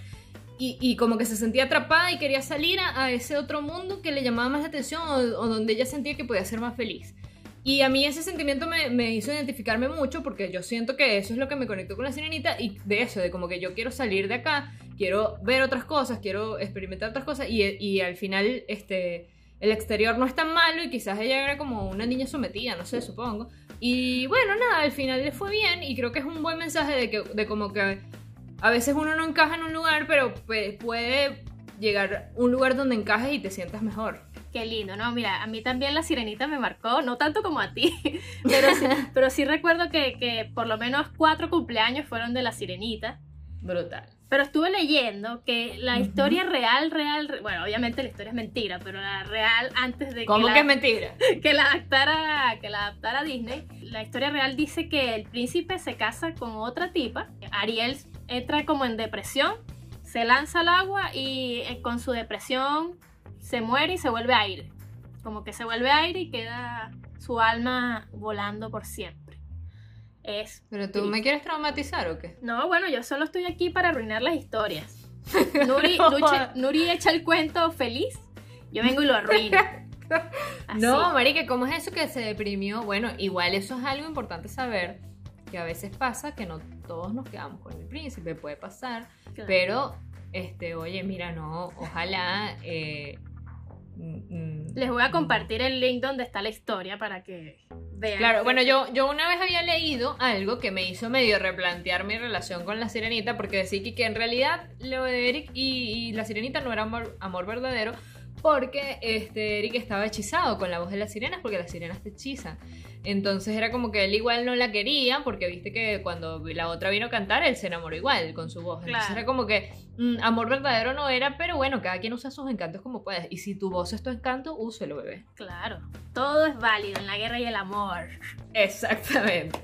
Y, y como que se sentía atrapada y quería salir a, a ese otro mundo que le llamaba más la atención o donde ella sentía que podía ser más feliz. Y a mí ese sentimiento me, hizo identificarme mucho porque yo siento que eso es lo que me conectó con la sirenita y de eso, de como que yo quiero salir de acá, quiero ver otras cosas, quiero experimentar otras cosas y, y al final este, el exterior no es tan malo y quizás ella era como una niña sometida, no sé, supongo. Y bueno, nada, al final le fue bien y creo que es un buen mensaje de, que, de como que a veces uno no encaja en un lugar, pero pues, puede llegar a un lugar donde encajes y te sientas mejor. Qué lindo, ¿no? Mira, a mí también la sirenita me marcó, no tanto como a ti, pero sí, pero sí recuerdo que, que por lo menos cuatro cumpleaños fueron de la sirenita. Brutal. Pero estuve leyendo que la historia real, real, re- bueno, obviamente la historia es mentira, pero la real antes de ¿Cómo que, que es la, mentira? que la adaptara, que la adaptara Disney, la historia real dice que el príncipe se casa con otra tipa, Ariel entra como en depresión, se lanza al agua y eh, con su depresión se muere y se vuelve aire. Como que se vuelve aire y queda su alma volando por siempre. Es ¿Pero tú me quieres traumatizar o qué? no, bueno, yo solo estoy aquí para arruinar las historias. Nuri, No. Nuri echa el cuento feliz, yo vengo y lo arruino. Así. No, marica, ¿cómo es eso que se deprimió? Bueno, igual eso es algo importante saber, que a veces pasa que no todos nos quedamos con el príncipe, puede pasar, Claro. pero, este, oye, mira, no, ojalá... eh, Les voy a compartir el link donde está la historia para que vean. Claro, bueno, yo, yo una vez había leído algo que me hizo medio replantear mi relación con la sirenita, porque decía que, que en realidad lo de Eric y, y la sirenita no era amor, amor verdadero, porque este, Eric estaba hechizado con la voz de las sirenas, porque las sirenas te hechizan. Entonces era como que él igual no la quería, porque viste que cuando la otra vino a cantar, él se enamoró igual con su voz. Entonces Claro. era como que mm, amor verdadero no era, pero bueno, cada quien usa sus encantos como puede. Y si tu voz es tu encanto, úselo, bebé. Claro, todo es válido en la guerra y el amor. Exactamente.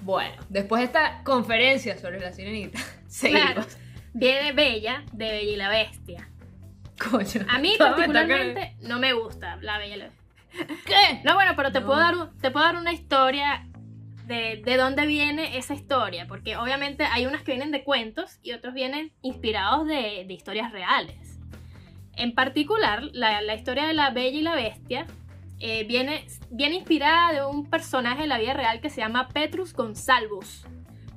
Bueno, después de esta conferencia sobre la sirenita, seguimos. Claro. Viene Bella de Bella y la Bestia. Coño. A mí particularmente no me gusta la Bella y la. ¿Qué? No, bueno, pero te, No. Puedo, dar, te puedo dar una historia de, de dónde viene esa historia, porque obviamente hay unas que vienen de cuentos y otros vienen inspirados de, de historias reales. En particular, la, la historia de la Bella y la Bestia eh, viene, viene inspirada de un personaje de la vida real que se llama Petrus Gonsalvus.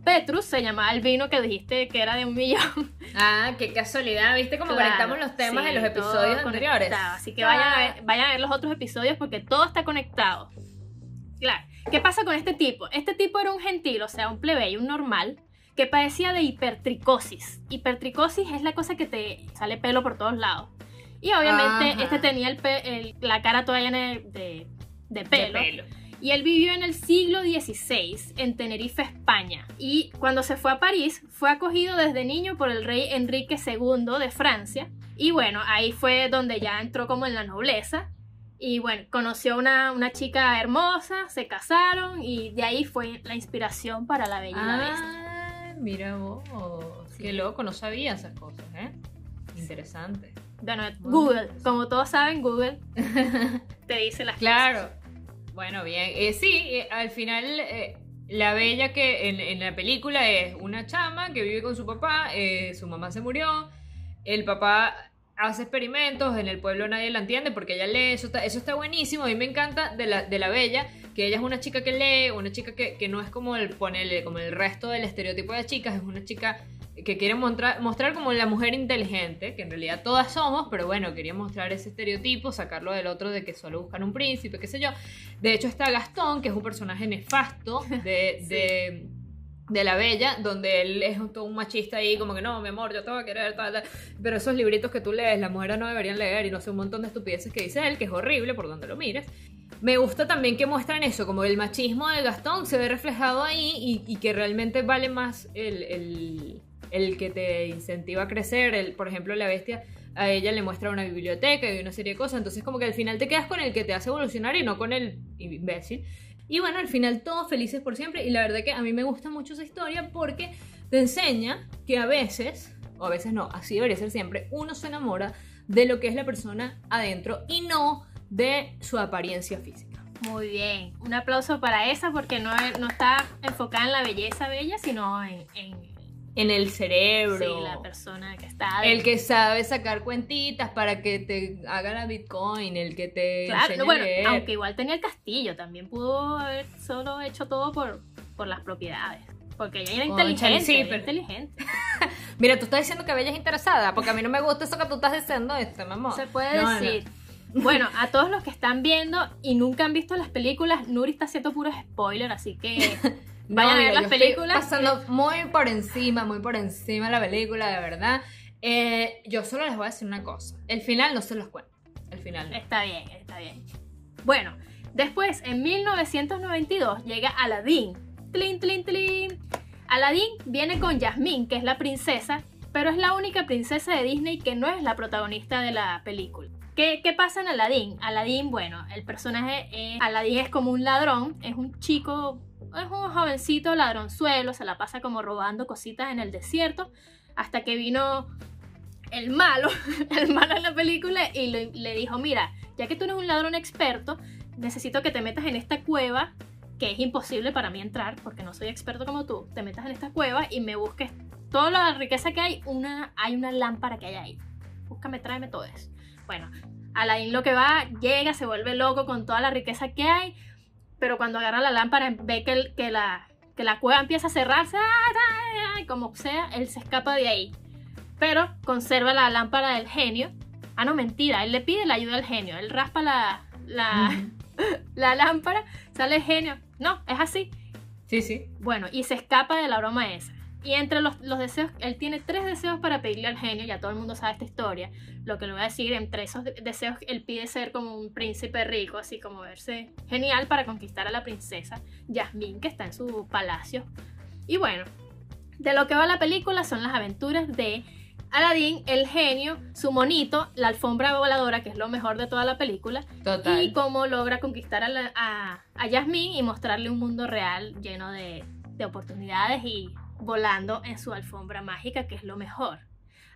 Petrus se llamaba el vino que dijiste que era de un millón. Ah, qué casualidad. ¿Viste cómo Claro, conectamos los temas sí, de los episodios anteriores? Así que vayan a, ver, vayan a ver los otros episodios porque todo está conectado. Claro. ¿Qué pasa con este tipo? Este tipo era un gentil, o sea, un plebeyo, un normal, que padecía de hipertricosis. Hipertricosis es la cosa que te sale pelo por todos lados. Y obviamente Ajá. este tenía el pe- el- la cara toda llena de, de- de De pelo. Y él vivió en el siglo XVI en Tenerife, España. Y cuando se fue a París, fue acogido desde niño por el rey Enrique II de Francia. Y bueno, ahí fue donde ya entró como en la nobleza. Y bueno, conoció una, una chica hermosa, se casaron y de ahí fue la inspiración para la Bestia. Ah, mira vos. Qué loco, no sabía esas cosas, ¿eh? Interesante. Bueno. Google, como todos saben, Google te dice las Claro. Bueno, bien. Eh, sí, eh, al final eh, la bella que en, la película es una chama que vive con su papá, eh, su mamá se murió, el papá hace experimentos, en el pueblo nadie la entiende porque ella lee, eso está, eso está buenísimo, a mí me encanta de la, de la bella, que ella es una chica que lee, una chica que, que no es como el, ponele, como el resto del estereotipo de chicas, es una chica que quiere mostrar, mostrar como la mujer inteligente, que en realidad todas somos, pero bueno, quería mostrar ese estereotipo, sacarlo del otro de que solo buscan un príncipe, qué sé yo. De hecho está Gastón, que es un personaje nefasto de, Sí. de, de la Bella, donde él es un- todo un machista ahí, como que no, mi amor, yo te voy a querer, tal, tal. Pero esos libritos que tú lees, las mujeres no deberían leer y no sé, un montón de estupideces que dice él, que es horrible por donde lo mires. Me gusta también que muestran eso, como el machismo de Gastón se ve reflejado ahí y, y que realmente vale más el, el, el que te incentiva a crecer. Por ejemplo, la bestia a ella le muestra una biblioteca y una serie de cosas, entonces como que al final te quedas con el que te hace evolucionar y no con el imbécil. Y bueno, al final todos felices por siempre y la verdad que a mí me gusta mucho esa historia porque te enseña que a veces, o a veces no, así debería ser siempre, uno se enamora de lo que es la persona adentro y no de su apariencia física. Muy bien. Un aplauso para esa porque no, está enfocada en la belleza bella, sino en- En el cerebro. sí, la persona que está El que sabe sacar cuentitas para que te haga la Bitcoin, el que te Claro, a bueno, aunque igual tenía el castillo, también pudo haber solo hecho todo por, por las propiedades. Porque ella era inteligente, sí, pero- inteligente. Mira, tú estás diciendo que Bella es interesada, porque a mí no me gusta eso que tú estás diciendo, este, mamá. Se puede No, no. decir. Bueno, a todos los que están viendo y nunca han visto las películas, Nuri está haciendo puros spoilers, así que No, vayan a ver las películas. pasando muy por encima, muy por encima la película, de verdad. Eh, yo solo les voy a decir una cosa. El final no se los cuento. El final no. Está bien, está bien. Bueno, después, en 1992, llega Aladdin. Tlin, tlin, tlin. Aladdin viene con Jasmine, que es la princesa, pero es la única princesa de Disney que no es la protagonista de la película. ¿Qué, qué pasa en Aladdin? Aladdin, bueno, el personaje es... Aladdin es como un ladrón, es un chico, es un jovencito ladronzuelo, se la pasa como robando cositas en el desierto, hasta que vino el malo, el malo en la película y le, dijo, mira, ya que tú eres un ladrón experto, necesito que te metas en esta cueva, que es imposible para mí entrar, porque no soy experto como tú, te metas en esta cueva y me busques toda la riqueza que hay, una, hay una lámpara que hay ahí. Búscame, tráeme todo eso. Bueno, Aladdin lo que va, llega, se vuelve loco con toda la riqueza que hay, pero cuando agarra la lámpara ve que, el- que, la, que la cueva empieza a cerrarse, y como sea, él se escapa de ahí. Pero conserva la lámpara del genio. Ah, no, mentira, él le pide la ayuda al genio, él raspa la, la, la lámpara, sale el genio. No, es así. Sí, sí. Bueno, y se escapa de la broma esa. Y entre los, los deseos, él tiene tres deseos para pedirle al genio, ya todo el mundo sabe esta historia. Lo que le voy a decir, entre esos de- deseos, él pide ser como un príncipe rico, así como verse genial para conquistar a la princesa Yasmín, que está en su palacio. Y bueno, de lo que va la película son las aventuras de Aladdin, el genio, su monito, la alfombra voladora, que es lo mejor de toda la película, Total. y cómo logra conquistar a, la- a, a Yasmín y mostrarle un mundo real lleno de, de oportunidades y volando en su alfombra mágica, que es lo mejor.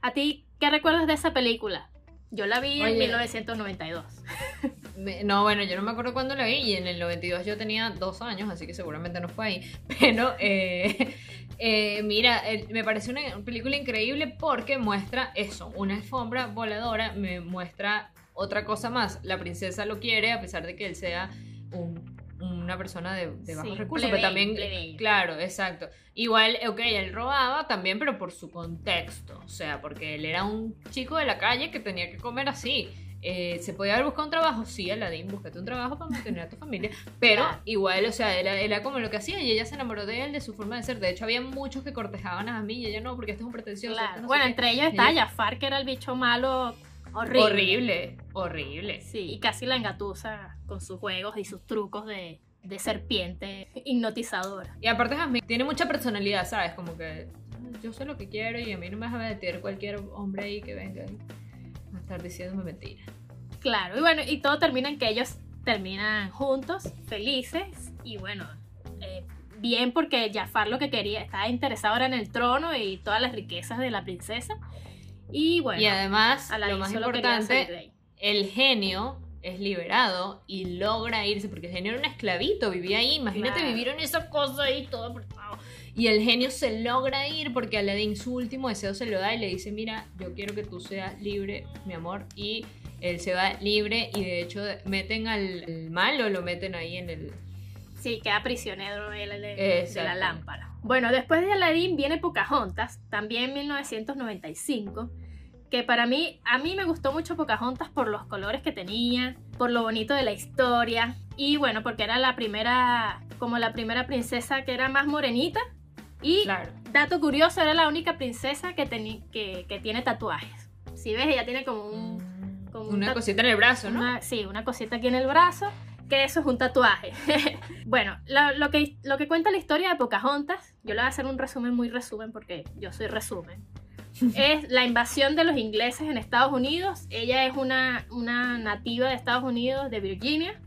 ¿A ti qué recuerdas de esa película? Yo la vi en Oye. 1992. Me- No, bueno, yo no me acuerdo cuándo la vi y en el 92 yo tenía dos años, así que seguramente no fue ahí. Pero, eh, eh, mira, eh, me parece una película increíble porque muestra eso, una alfombra voladora, me muestra otra cosa más. La princesa lo quiere a pesar de que él sea un- una persona de, de bajos Sí, recursos, pero también, claro, exacto. Igual, ok, él robaba también, pero por su contexto, o sea, porque él era un chico de la calle que tenía que comer así. Eh, ¿Se podía haber buscado un trabajo? Sí, Aladdin, búscate un trabajo para mantener a tu familia. Pero Claro. igual, o sea, era, era como lo que hacía y ella se enamoró de él, de su forma de ser. De hecho, había muchos que cortejaban a mí y ella no, porque este es un pretencioso. Claro. este no bueno, qué". entre ellos está Ella- Jafar, que era el bicho malo horrible. Horrible, horrible. Sí, y casi la engatusa con sus juegos y sus trucos de, de serpiente hipnotizadora. Y aparte Jasmine tiene mucha personalidad, ¿sabes? Como que "Ah, yo sé lo que quiero y a mí no me vas a meter cualquier hombre ahí que venga a estar diciéndome mentiras. Claro, y bueno, y todo termina en que ellos terminan juntos, felices, y bueno, eh, bien porque Jafar lo que quería, estaba interesado era en el trono y todas las riquezas de la princesa. Y bueno, y además, lo más importante, el genio es liberado y logra irse, porque el genio era un esclavito, vivía ahí, imagínate Claro. vivir en esa cosa ahí todo apretado. Y el genio se logra ir porque Aladdin su último deseo se lo da y le dice, mira, yo quiero que tú seas libre, mi amor, y él se va libre y de hecho meten al, al malo, lo meten ahí en el... Sí, queda prisionero de, de la lámpara. Bueno, después de Aladdin viene Pocahontas, también en 1995, que para mí, a mí me gustó mucho Pocahontas por los colores que tenía, por lo bonito de la historia, y bueno, porque era la primera, como la primera princesa que era más morenita, y Claro. dato curioso, era la única princesa que, que, que tiene tatuajes. Si ves, ella tiene como un... como un Una tatu- cosita en el brazo, ¿no? una- sí, una cosita aquí en el brazo, que eso es un tatuaje. bueno, lo, lo que, lo que cuenta la historia de Pocahontas, yo le voy a hacer un resumen muy resumen porque yo soy resumen, es la invasión de los ingleses en Estados Unidos. Ella es una, una nativa de Estados Unidos, de Virginia.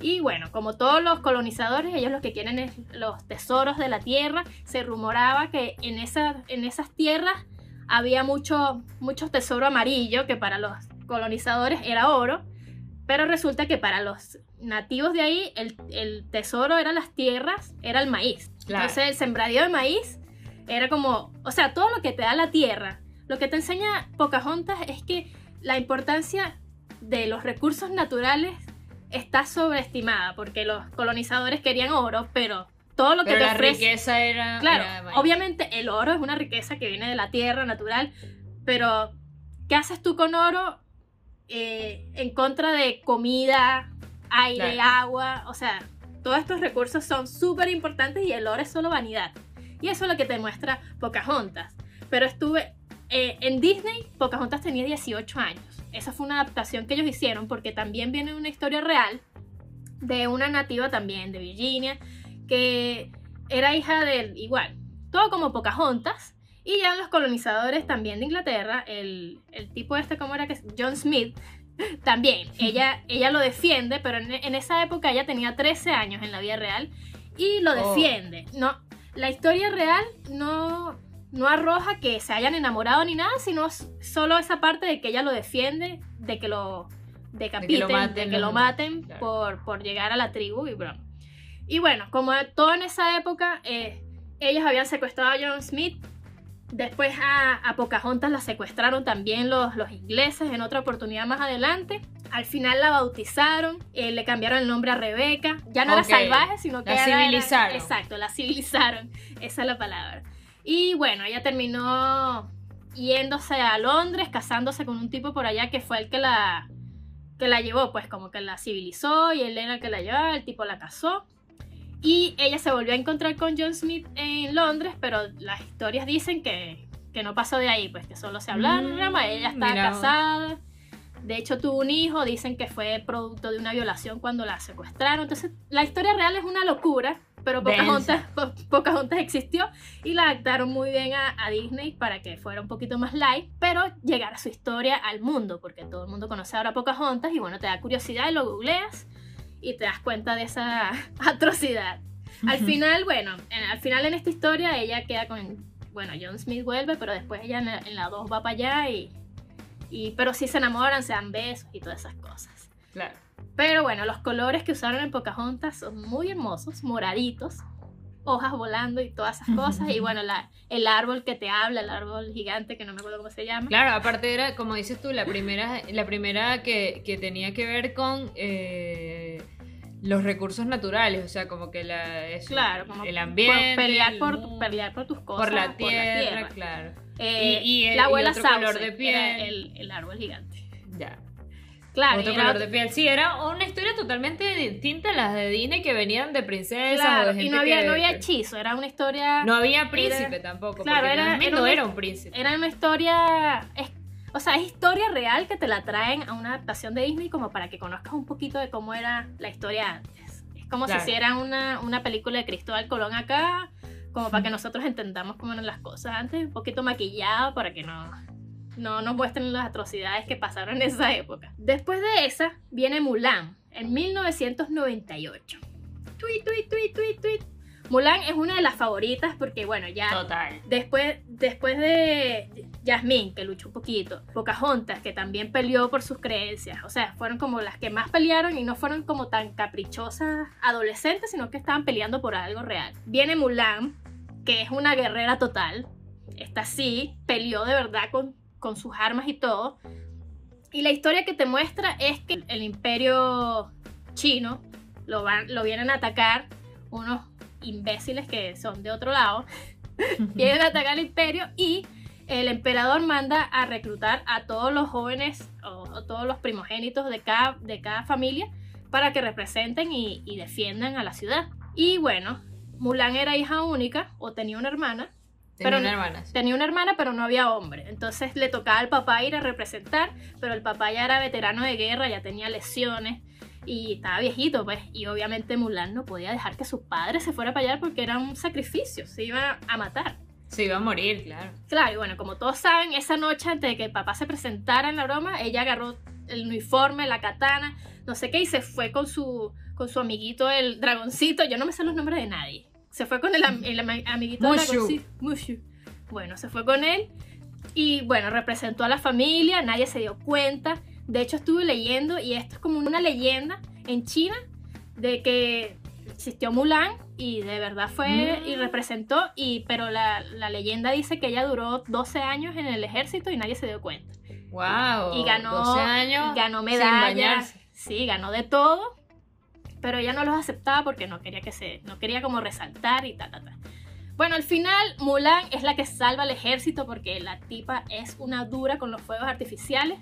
Y bueno, como todos los colonizadores, ellos lo que quieren es los tesoros de la tierra. Se rumoraba que en, esa, en esas tierras había mucho, mucho tesoro amarillo, que para los colonizadores era oro. Pero resulta que para los nativos de ahí, el, el tesoro era las tierras, era el maíz. Claro. Entonces, el sembradío de maíz era como, o sea, todo lo que te da la tierra. Lo que te enseña Pocahontas es que la importancia de los recursos naturales está sobreestimada, porque los colonizadores querían oro, pero todo lo que Pero te la ofrece... riqueza era... Claro, era obviamente el oro es una riqueza que viene de la tierra natural, pero ¿qué haces tú con oro eh, en contra de comida, aire, Claro. agua? O sea, todos estos recursos son súper importantes y el oro es solo vanidad. Y eso es lo que te muestra Pocahontas. Pero estuve eh, en Disney, Pocahontas tenía 18 años. Esa fue una adaptación que ellos hicieron porque también viene una historia real de una nativa también de Virginia que era hija del igual, todo como Pocahontas. Y ya los colonizadores también de Inglaterra, el, el tipo este, ¿cómo era que es? John Smith, también, ella, ella lo defiende, pero en, en esa época ella tenía 13 años en la vida real y lo Oh. defiende. No, la historia real no, no arroja que se hayan enamorado ni nada, sino solo esa parte de que ella lo defiende, de que lo decapiten, de que lo maten, maten, ¿no? Claro. por, por llegar a la tribu y broma. Y bueno, como todo en esa época, eh, ellos habían secuestrado a John Smith Después a, a Pocahontas la secuestraron también los, los ingleses en otra oportunidad más adelante. Al final la bautizaron, eh, le cambiaron el nombre a Rebeca. Ya no Ok. era salvaje, sino que La era- era- civilizaron. exacto, la civilizaron. Esa es la palabra. Y bueno, ella terminó yéndose a Londres, casándose con un tipo por allá que fue el que la, que la llevó, pues como que la civilizó y él era el que la llevaba, el tipo la casó. Y ella se volvió a encontrar con John Smith en Londres, pero las historias dicen que, que no pasó de ahí, pues que solo se hablaron, Mm, ella estaba mira vos. casada. De hecho, tuvo un hijo, dicen que fue producto de una violación cuando la secuestraron. Entonces, la historia real es una locura, pero. Pocahontas, Po- Pocahontas existió y la adaptaron muy bien a, a Disney para que fuera un poquito más light, pero llegara su historia al mundo, porque todo el mundo conoce ahora a Pocahontas y bueno, te da curiosidad y lo googleas y te das cuenta de esa atrocidad. Al final, bueno, en- al final en esta historia ella queda con, bueno, John Smith vuelve, pero después ella en la, en la 2 va para allá y, y, pero sí se enamoran, se dan besos y todas esas cosas. Claro. Pero bueno, los colores que usaron en Pocahontas son muy hermosos, moraditos, hojas volando y todas esas cosas. y bueno, la, el árbol que te habla, el árbol gigante que no me acuerdo cómo se llama. Claro, aparte era, como dices tú, la primera, la primera que, que tenía que ver con eh, los recursos naturales, o sea, como que la, eso, Claro, como el por ambiente, pelear, el por, mundo, pelear por tus cosas, por la tierra, claro. Eh, Y- y el- la y abuela otro color de piel. era el, el árbol gigante. Ya. Claro, Otro y era color de piel. Sí, era una historia totalmente distinta a las de Disney que venían de princesas o claro, de y gente no había, que- no había hechizo, era una historia... No había príncipe tampoco. claro, porque era- era no era un príncipe. Era una historia. es- o sea, es historia real que te la traen a una adaptación de Disney como para que conozcas un poquito de cómo era la historia antes. Es como Claro. si hiciera una, una película de Cristóbal Colón acá, como para que nosotros entendamos cómo eran las cosas antes, un poquito maquillado para que no, no nos muestren las atrocidades que pasaron en esa época. Después de esa viene Mulan, en 1998. Tweet, tweet, tweet, tweet, tweet. Mulan es una de las favoritas porque, bueno, ya Total. Después, después de Yasmín, que luchó un poquito, Pocahontas, que también peleó por sus creencias, o sea, fueron como las que más pelearon y no fueron como tan caprichosas adolescentes, sino que estaban peleando por algo real. Viene Mulan, que es una guerrera total, esta sí, peleó de verdad con, con sus armas y todo. Y la historia que te muestra es que el imperio chino lo, van, lo vienen a atacar unos imbéciles que son de otro lado vienen a atacar el imperio y el emperador manda a reclutar a todos los jóvenes o, o todos los primogénitos de cada, de cada familia para que representen y, y defiendan a la ciudad. Y bueno, Mulan era hija única o tenía una hermana. Tenía Pero una hermana. sí. Tenía una hermana, pero no había hombre. Entonces le tocaba al papá ir a representar, pero el papá ya era veterano de guerra, ya tenía lesiones y estaba viejito, pues. Y obviamente Mulan no podía dejar que su padre se fuera para allá porque era un sacrificio, se iba a matar. Se iba a morir, claro. Claro, y bueno, como todos saben, esa noche antes de que el papá se presentara en la broma, ella agarró el uniforme, la katana, no sé qué, y se fue con su, con su amiguito, el dragoncito. Yo no me sé los nombres de nadie. Se fue con el, am- el amiguito Mushu. dragoncito. Mushu. Bueno, se fue con él y bueno, representó a la familia, nadie se dio cuenta. De hecho, estuve leyendo y esto es como una leyenda en China de que existió Mulan y de verdad fue Mm. y representó, y, pero la, la leyenda dice que ella duró 12 años en el ejército y nadie se dio cuenta. Wow. Y ganó, 12 años. ganó medallas, sí, ganó de todo, pero ella no los aceptaba porque no quería que se, no quería como resaltar y ta, ta, ta. Bueno, al final Mulan es la que salva al ejército porque la tipa es una dura con los fuegos artificiales.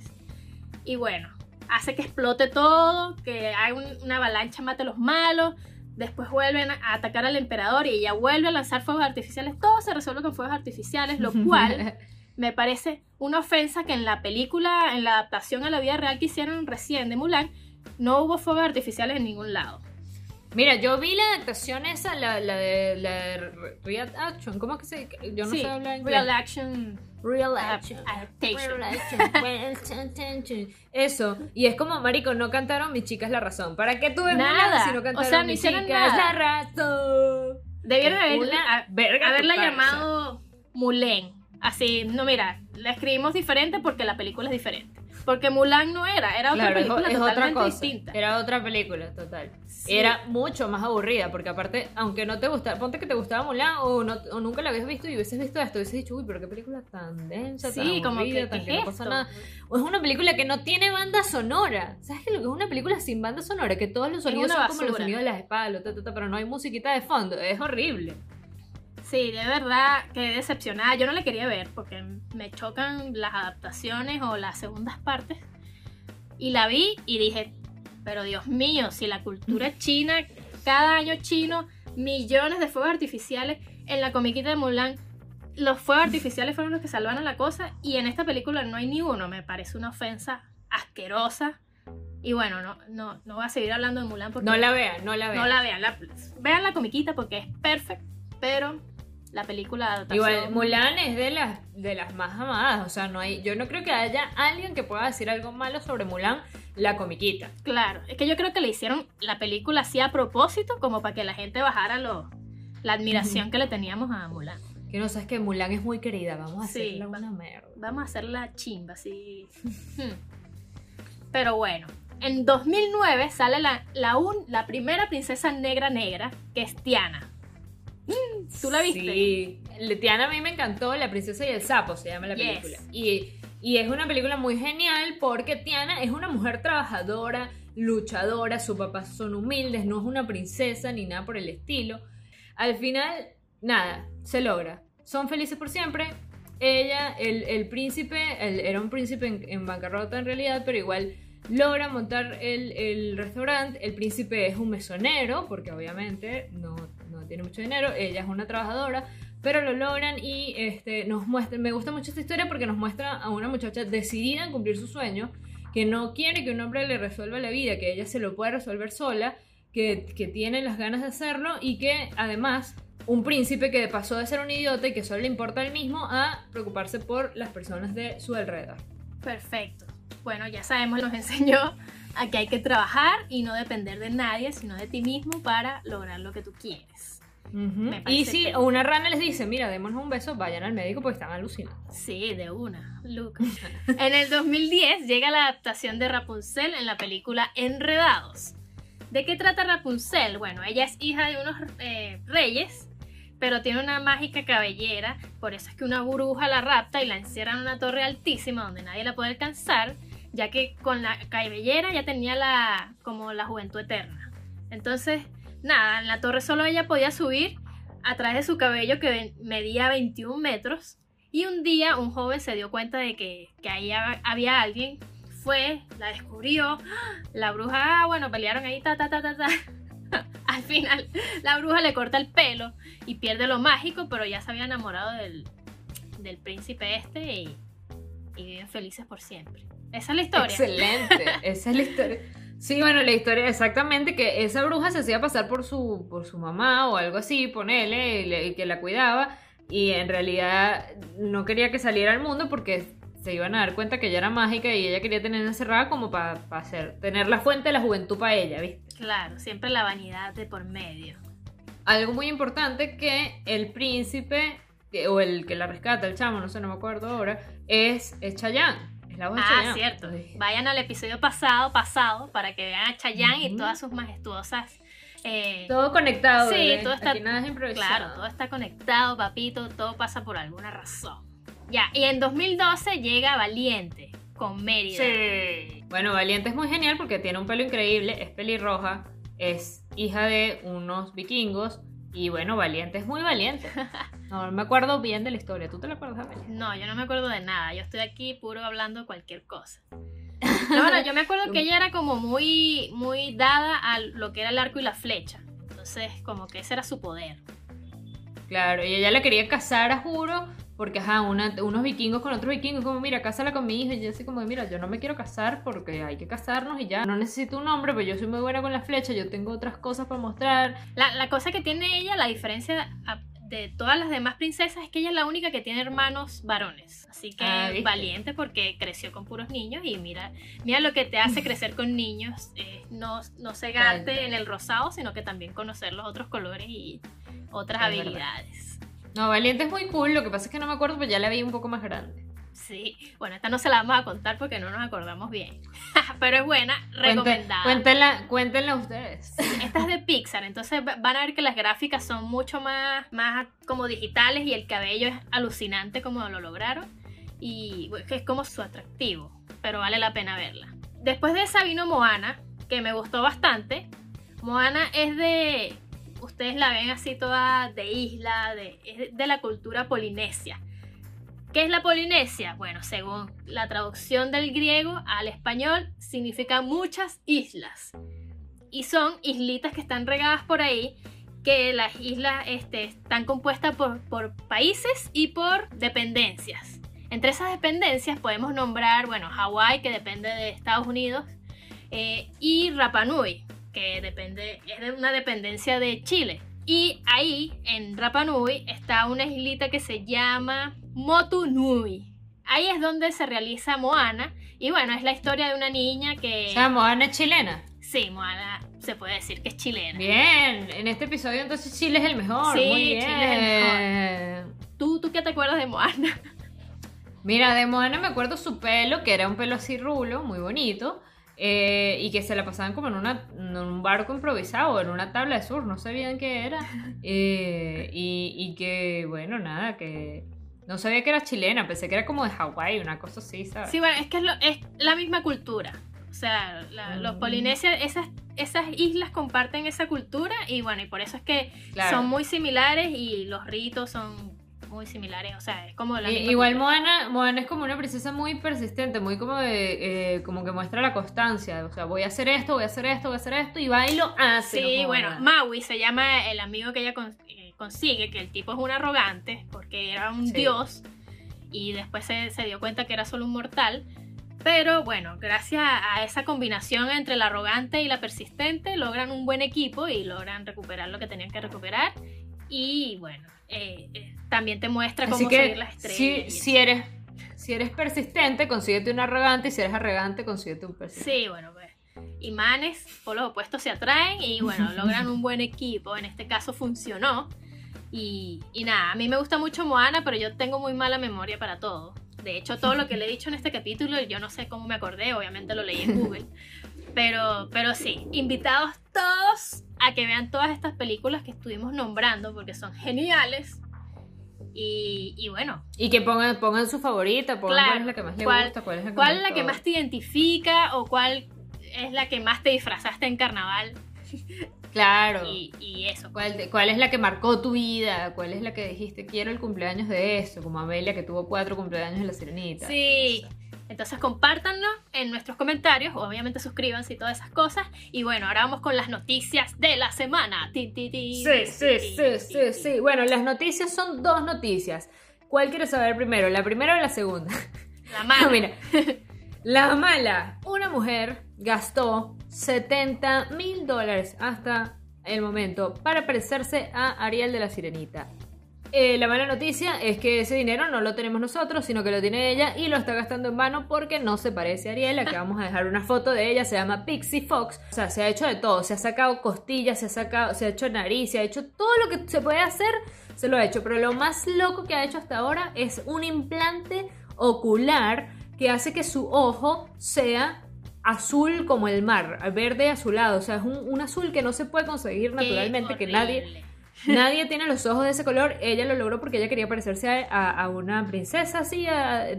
Y bueno, hace que explote todo, que hay un- una avalancha, mate a los malos, después vuelven a atacar al emperador y ella vuelve a lanzar fuegos artificiales, todo se resuelve con fuegos artificiales, lo cual me parece una ofensa que en la película, en la adaptación a la vida real que hicieron recién de Mulan, no hubo fuegos artificiales en ningún lado. Mira, yo vi la adaptación esa, la, la de la Real Action. ¿Cómo es que se.? Yo no Sí, sé hablar inglés. Real action. Real Adap- Action. adaptation. Real Action. Eso. Y es como, marico, no cantaron Mis chicas la razón. ¿Para qué tuve Nada. Si no O cantaron sea, no Mis hicieron chicas nada. la razón? Debieron Es haber- una a- verga haberla llamado Mulen. Así, no, mira, la escribimos diferente porque la película es diferente. Porque Mulan no era, era otra Claro, es, película es otra totalmente cosa. distinta. Era otra película, total. Sí. Era mucho más aburrida, porque aparte, aunque no te gustara, ponte que te gustaba Mulan o, no, o nunca la habías visto y hubieses visto esto, hubieses dicho, uy, pero qué película tan densa, tan como aburrida, que, tan ¿qué que no pasa nada. O es una película que no tiene banda sonora. ¿Sabes qué? Lo que es una película sin banda sonora, que todos los sonidos son como los sonidos de las espadas, lo ta, ta, ta, pero no hay musiquita de fondo. Es horrible. Sí, de verdad quedé decepcionada. Yo no la quería ver porque me chocan las adaptaciones o las segundas partes. Y la vi y dije, pero Dios mío, si la cultura china, cada año chino, millones de fuegos artificiales, en la comiquita de Mulan, los fuegos artificiales fueron los que salvaron la cosa y en esta película no hay ni uno. Me parece una ofensa asquerosa. Y bueno, no, no, no voy a seguir hablando de Mulan porque No la vean, no la vean. no la vean. La- vean la comiquita porque es perfecta, pero la película Igual, Mulan es de las, de las más amadas. O sea, no hay, yo no creo que haya alguien que pueda decir algo malo sobre Mulan, la comiquita. Claro, es que yo creo que le hicieron la película así a propósito, como para que la gente bajara lo, la admiración que le teníamos a Mulan. Que no sabes que Mulan es muy querida. Vamos a hacerla una mierda. Vamos a hacer la chimba, sí. Hmm. Pero bueno, en 2009 sale la, la, un- la primera princesa negra negra, que es Tiana. ¿Tú la viste? Sí. Tiana a mí me encantó, La princesa y el sapo se llama la Yes. película. Y, y es una película muy genial porque Tiana es una mujer trabajadora, luchadora, sus papás son humildes, no es una princesa ni nada por el estilo. Al final, nada, se logra. Son felices por siempre. Ella, el, el príncipe, el- era un príncipe en, en bancarrota en realidad, pero igual logra montar el, el restaurante. El príncipe es un mesonero, porque obviamente no tiene mucho dinero. Ella es una trabajadora, pero lo logran y este, nos. Me gusta mucho esta historia porque nos muestra a una muchacha decidida en cumplir su sueño, que no quiere que un hombre le resuelva la vida, que ella se lo puede resolver sola, que, que tiene las ganas de hacerlo y que además un príncipe que pasó de ser un idiota y que solo le importa el mismo a preocuparse por las personas de su alrededor. Perfecto. Bueno, ya sabemos, nos enseñó a que hay que trabajar y no depender de nadie, sino de ti mismo para lograr lo que tú quieres. Y si que- una rana les dice, mira, démonos un beso, vayan al médico porque están alucinando. Sí, de una, Luke. En el 2010 llega la adaptación de Rapunzel en la película Enredados. ¿De qué trata Rapunzel? Bueno, ella es hija de unos eh, reyes, pero tiene una mágica cabellera, por eso es que una bruja la rapta y la encierra en una torre altísima donde nadie la puede alcanzar, ya que con la cabellera ya tenía la como la juventud eterna. Entonces, nada, en la torre solo ella podía subir a través de su cabello que medía 21 metros y un día un joven se dio cuenta de que, que ahí hab- había alguien, fue, la descubrió, ¡ah! la bruja, ah, bueno, pelearon ahí, ta, ta, ta, ta, ta. Al final, la bruja le corta el pelo y pierde lo mágico, pero ya se había enamorado del, del príncipe este y, y viven felices por siempre. Esa es la historia. Excelente, esa es la historia. Sí, bueno, la historia exactamente que esa bruja se hacía pasar por su, por su mamá o algo así, ponele, y, le- y que la cuidaba, y en realidad no quería que saliera al mundo porque se iban a dar cuenta que ella era mágica y ella quería tenerla encerrada como para hacer, tener la fuente de la juventud para ella, ¿viste? Claro, siempre la vanidad de por medio. Algo muy importante que el príncipe, que- o el que la rescata, el chamo, no sé, no me acuerdo ahora, es, es Chayanne. La voz Ah, cierto. Ay. Vayan al episodio pasado, pasado, para que vean a Chayanne y todas sus majestuosas. eh, Todo conectado. Sí, bebé. todo está- Aquí nada es improvisado. Claro, todo está conectado, papito, todo pasa por alguna razón. Ya, y en 2012 llega Valiente con Mérida. Sí. Bueno, Valiente es muy genial porque tiene un pelo increíble, es pelirroja, es hija de unos vikingos y bueno, Valiente es muy valiente. No me acuerdo bien de la historia. ¿Tú te la acuerdas, Amelia? No, yo no me acuerdo de nada. Yo estoy aquí puro hablando cualquier cosa. No, bueno, yo me acuerdo que ella era como muy, muy dada a lo que era el arco y la flecha. Entonces, como que ese era su poder. Claro, y ella la quería casar, a juro, porque ajá, una- unos vikingos con otros vikingos, como mira, cásala con mi hija, y yo así como, mira, yo no me quiero casar porque hay que casarnos y ya, no necesito un hombre, pero yo soy muy buena con la flecha, yo tengo otras cosas para mostrar. La, la cosa que tiene ella, la diferencia de todas las demás princesas, es que ella es la única que tiene hermanos varones. Así que Ah, valiente porque creció con puros niños y mira, mira lo que te hace crecer con niños. eh, no, no cegarte en el rosado, sino que también conocer los otros colores y otras Es verdad. No, Valiente es muy cool, lo que pasa es que no me acuerdo, pero ya la vi un poco más grande. Sí, bueno, esta no se la vamos a contar porque no nos acordamos bien. Pero es buena, recomendada. Cuéntenla, cuéntenla ustedes. Esta es de Pixar, entonces va- van a ver que las gráficas son mucho más, más como digitales y el cabello es alucinante como lo lograron. Y es como su atractivo, pero vale la pena verla. Después de esa vino Moana, que me gustó bastante. Moana es de, ustedes la ven así toda de isla, de, de la cultura polinesia. ¿Qué es la Polinesia? Bueno, según la traducción del griego al español, significa muchas islas. Y son islitas que están regadas por ahí, que las islas este, están compuestas por, por países y por dependencias. Entre esas dependencias podemos nombrar, bueno, Hawái, que depende de Estados Unidos, eh, y Rapa Nui, que depende, es de una dependencia de Chile. Y ahí, en Rapa Nui, está una islita que se llama Motu Nui. Ahí es donde se realiza Moana. Y bueno, es la historia de una niña que... O sea, Moana es chilena. Sí, Moana se puede decir que es chilena. Bien, en este episodio entonces Chile es el mejor. Sí, Muy bien. Chile es el ¿Tú, ¿Tú qué te acuerdas de Moana? Mira, de Moana me acuerdo su pelo, que era un pelo así rulo, muy bonito. Eh, y que se la pasaban como en, una, en un barco improvisado, en una tabla de sur, no sabían qué era. eh, y, y que, bueno, nada, que no sabía que era chilena, pensé que era como de Hawái, una cosa así, ¿sabes? Sí, bueno, es que es, lo- es la misma cultura. O sea, la- los Mm. polinesios, esas, esas islas comparten esa cultura y bueno, y por eso es que Claro. son muy similares y los ritos son muy similares. O sea, es como la Igual. Moana, Moana es como una princesa muy persistente, muy como de, eh, como que muestra la constancia, o sea, voy a hacer esto, voy a hacer esto, voy a hacer esto, y va y lo hace. Sí, no bueno, joda. Maui se llama el amigo que ella con- eh, consigue, que el tipo es un arrogante porque era un Sí. dios y después se, se dio cuenta que era solo un mortal. Pero bueno, gracias a esa combinación entre la arrogante y la persistente, logran un buen equipo y logran recuperar lo que tenían que recuperar. Y bueno, eh, eh, también te muestra Así cómo que seguir las estrellas. si eres si eres persistente, consíguete un arrogante, y si eres arrogante, consíguete un persistente. Sí, bueno, pues imanes por los opuestos se atraen y bueno, logran un buen equipo. En este caso funcionó. Y, y nada, a mí me gusta mucho Moana, pero yo tengo muy mala memoria para todo. De hecho, todo lo que le he dicho en este capítulo, yo no sé cómo me acordé, obviamente lo leí en Google. Pero, pero sí, invitados todos a que vean todas estas películas que estuvimos nombrando porque son geniales. Y, y bueno, Y que pongan, pongan su favorita, pongan Claro, cuál es la que más le cuál- gusta, cuál es la que ¿Cuál más la que más te identifica o cuál es la que más te disfrazaste en carnaval? Claro. Y, y eso. ¿Cuál, de- cuál es la que marcó tu vida? ¿Cuál es la que dijiste quiero el cumpleaños de eso? Como Amelia que tuvo cuatro cumpleaños de la sirenita. Sí. Entonces compártanlo en nuestros comentarios, obviamente suscríbanse y todas esas cosas. Y bueno, ahora vamos con las noticias de la semana. Ti, ti, ti, Sí, sí, sí, sí, sí. Bueno, las noticias son dos noticias. ¿Cuál quieres saber primero? ¿La primera o la segunda? La mano. Mira, la mala. Una mujer gastó 70 mil dólares hasta el momento para parecerse a Ariel de la Sirenita. Eh, la mala noticia es que ese dinero no lo tenemos nosotros, sino que lo tiene ella y lo está gastando en vano porque no se parece a Ariel. Aquí vamos a dejar una foto de ella, se llama Pixie Fox. O sea, se ha hecho de todo, se ha sacado costillas, se ha sacado, se ha hecho nariz, se ha hecho todo lo que se puede hacer, se lo ha hecho. Pero lo más loco que ha hecho hasta ahora es un implante ocular que hace que su ojo sea azul como el mar, verde azulado. O sea, es un, un azul que no se puede conseguir naturalmente, que nadie. Nadie tiene los ojos de ese color. Ella lo logró porque ella quería parecerse a, una princesa, así.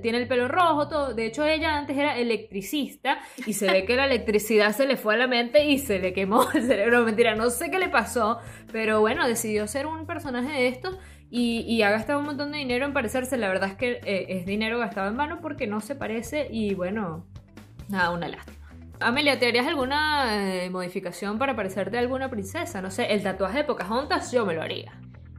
tiene el pelo rojo, todo. De hecho, ella antes era electricista y se ve que la electricidad se le fue a la mente y se le quemó el cerebro. Mentira, no sé qué le pasó, pero bueno, decidió ser un personaje de estos y, y ha gastado un montón de dinero en parecerse. La verdad es que eh, es dinero gastado en vano porque no se parece y bueno, nada, una lástima. Amelia, ¿te harías alguna eh, modificación para parecerte a alguna princesa? No sé, el tatuaje de Pocahontas yo me lo haría.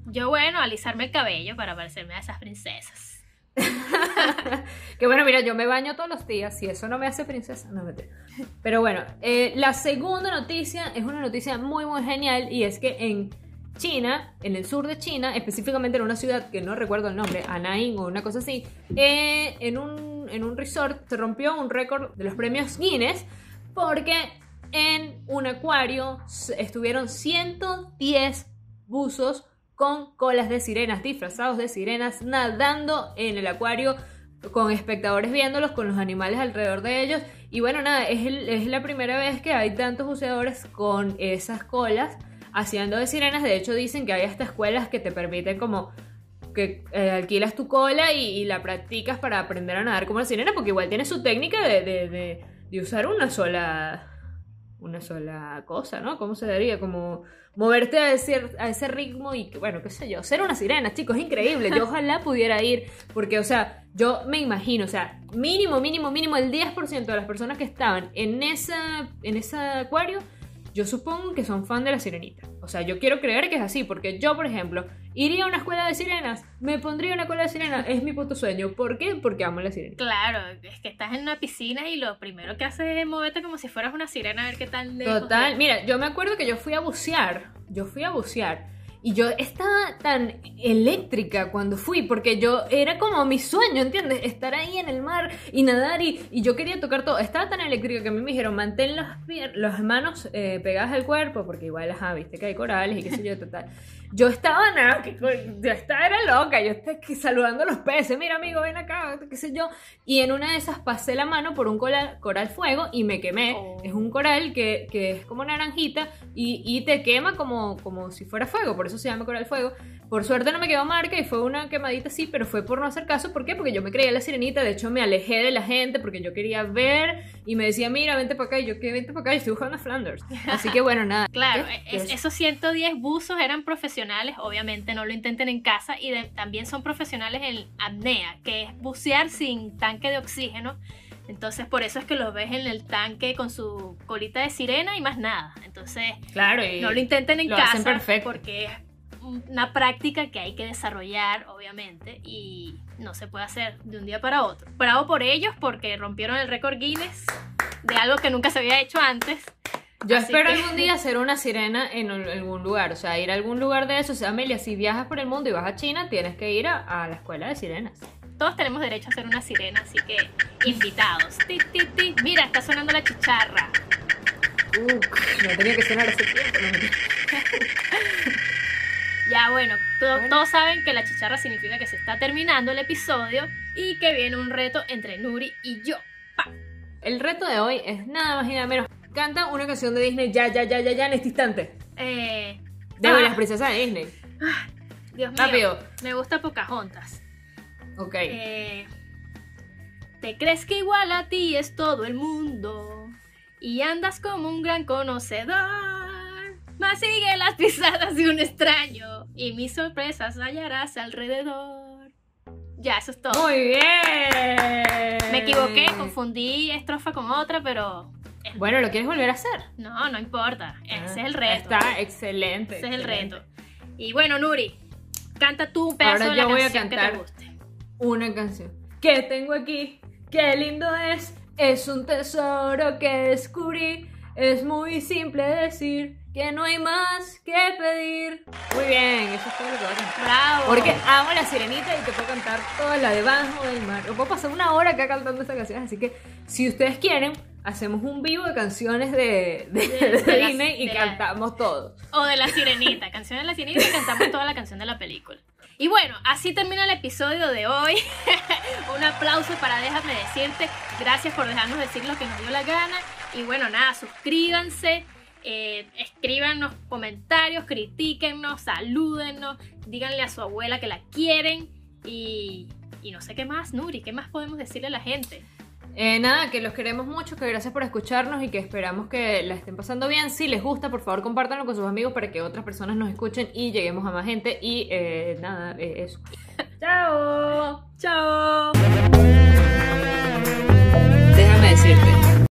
Yo, bueno, alisarme el cabello para parecerme a esas princesas. que bueno, mira, yo me baño todos los días y eso no me hace princesa. No me Pero bueno, eh, la segunda noticia es una noticia muy, muy genial y es que en China, en el sur de China, específicamente en una ciudad que no recuerdo el nombre, Anaín o una cosa así, eh, en, un, en un resort se rompió un récord de los premios Guinness porque en un acuario estuvieron 110 buzos con colas de sirenas, disfrazados de sirenas, nadando en el acuario con espectadores viéndolos, con los animales alrededor de ellos. Y bueno, nada, es, la primera vez que hay tantos buceadores con esas colas haciendo de sirenas. De hecho, dicen que hay hasta escuelas que te permiten como que eh, alquilas tu cola y, la practicas para aprender a nadar como la sirena, porque igual tiene su técnica de- de usar una sola una sola cosa, ¿no? ¿Cómo se diría? Como moverte a ese, a ese ritmo y, bueno, qué sé yo, ser una sirena, chicos, es increíble. Yo ojalá pudiera ir, porque, o sea, yo me imagino, o sea, mínimo, mínimo, mínimo, el 10% de las personas que estaban en, esa, en ese acuario, yo supongo que son fan de la sirenita. O sea, yo quiero creer que es así, porque yo, por ejemplo, iría a una escuela de sirenas, me pondría una escuela de sirenas, es mi puto sueño. ¿Por qué? Porque amo la sirenita. Claro, es que estás en una piscina y lo primero que haces es moverte como si fueras una sirena a ver qué tan lejos. Total, mira, yo me acuerdo que yo fui a bucear, yo fui a bucear y yo estaba tan eléctrica cuando fui porque yo era como mi sueño, ¿entiendes? Estar ahí en el mar y nadar y, yo quería tocar todo. Estaba tan eléctrica que a mí me dijeron mantén las, las manos eh, pegadas al cuerpo porque igual, ajá, viste que hay corales y qué sé yo, total. Yo estaba nada, que yo estaba era loca, yo estaba que saludando a los peces, mira amigo, ven acá, qué sé yo. Y en una de esas pasé la mano por un coral, coral fuego y me quemé. Oh. Es un coral que, que es como naranjita y, y te quema como, como si fuera fuego, por eso se llama coral fuego. Por suerte no me quedó marca y fue una quemadita así, pero fue por no hacer caso. ¿Por qué? Porque yo me creía la sirenita, de hecho me alejé de la gente porque yo quería ver y me decía, mira, vente para acá. Y yo, ¿qué? Vente para acá, y estoy buscando a Flanders. Así que bueno, nada. Claro, ¿Qué? es- esos 110 buzos eran profesionales, obviamente no lo intenten en casa, y de- también son profesionales en apnea, que es bucear sin tanque de oxígeno. Entonces, por eso es que los ves en el tanque con su colita de sirena y más nada. Entonces, Claro, y no lo intenten en lo casa hacen perfecto. porque es una práctica que hay que desarrollar, obviamente, y no se puede hacer de un día para otro. Bravo por ellos porque rompieron el récord Guinness de algo que nunca se había hecho antes. Yo Así espero que- algún día ser una sirena en algún lugar, o sea, ir a algún lugar de eso. O sea, Amelia, si viajas por el mundo y vas a China, tienes que ir a, a la escuela de sirenas. Todos tenemos derecho a ser una sirena, así que invitados. Ti, ti, ti. Mira, está sonando la chicharra. Uh, no tenía que sonar hace tiempo. no. Ya bueno, to- Bueno. todos saben que la chicharra significa que se está terminando el episodio y que viene un reto entre Nuri y yo. El reto de hoy es nada más y nada menos. Canta una canción de Disney ya, ya, ya, ya, ya en este instante. Eh, De ah, las princesas de Disney. Dios mío, Rápido. me gusta Pocahontas. Ok. Eh, ¿Te crees que igual a ti es todo el mundo? Y andas como un gran conocedor. Mas sigue las pisadas de un extraño. Y mis sorpresas hallarás alrededor. Ya, eso es todo. Muy bien. Me equivoqué, confundí estrofa con otra, pero Bueno, ¿lo quieres volver a hacer? no, no importa. Ese es el Ah, reto. Está excelente. Ese es el excelente. reto. Y bueno, Nuri, canta tú un pedazo Ahora de la yo voy a canción que te cantar. guste. Una canción que tengo aquí. Qué lindo es. Es un tesoro que descubrí. Es muy simple decir que no hay más que pedir. Muy bien, eso es todo lo que voy a cantar. Bravo. Porque amo la sirenita y te puedo cantar toda la debajo del mar. O puedo pasar una hora acá cantando esta canción. Así que si ustedes quieren, hacemos un vivo de canciones de, de, De- de Disney y de la- cantamos todos. O de la sirenita, canción de la sirenita y cantamos toda la canción de la película. Y bueno, así termina el episodio de hoy. Un aplauso para Déjame Decirte. Gracias por dejarnos decir lo que nos dio la gana. Y bueno, nada, suscríbanse, eh, escríbanos comentarios, critíquennos, salúdennos, díganle a su abuela que la quieren. Y, y no sé qué más, Nuri, ¿qué más podemos decirle a la gente? Eh, nada, que los queremos mucho, que gracias por escucharnos y que esperamos que la estén pasando bien. Si les gusta, por favor, compártanlo con sus amigos para que otras personas nos escuchen y lleguemos a más gente. Y eh, nada, eh, eso. ¡Chao! ¡Chao! Déjame decirte.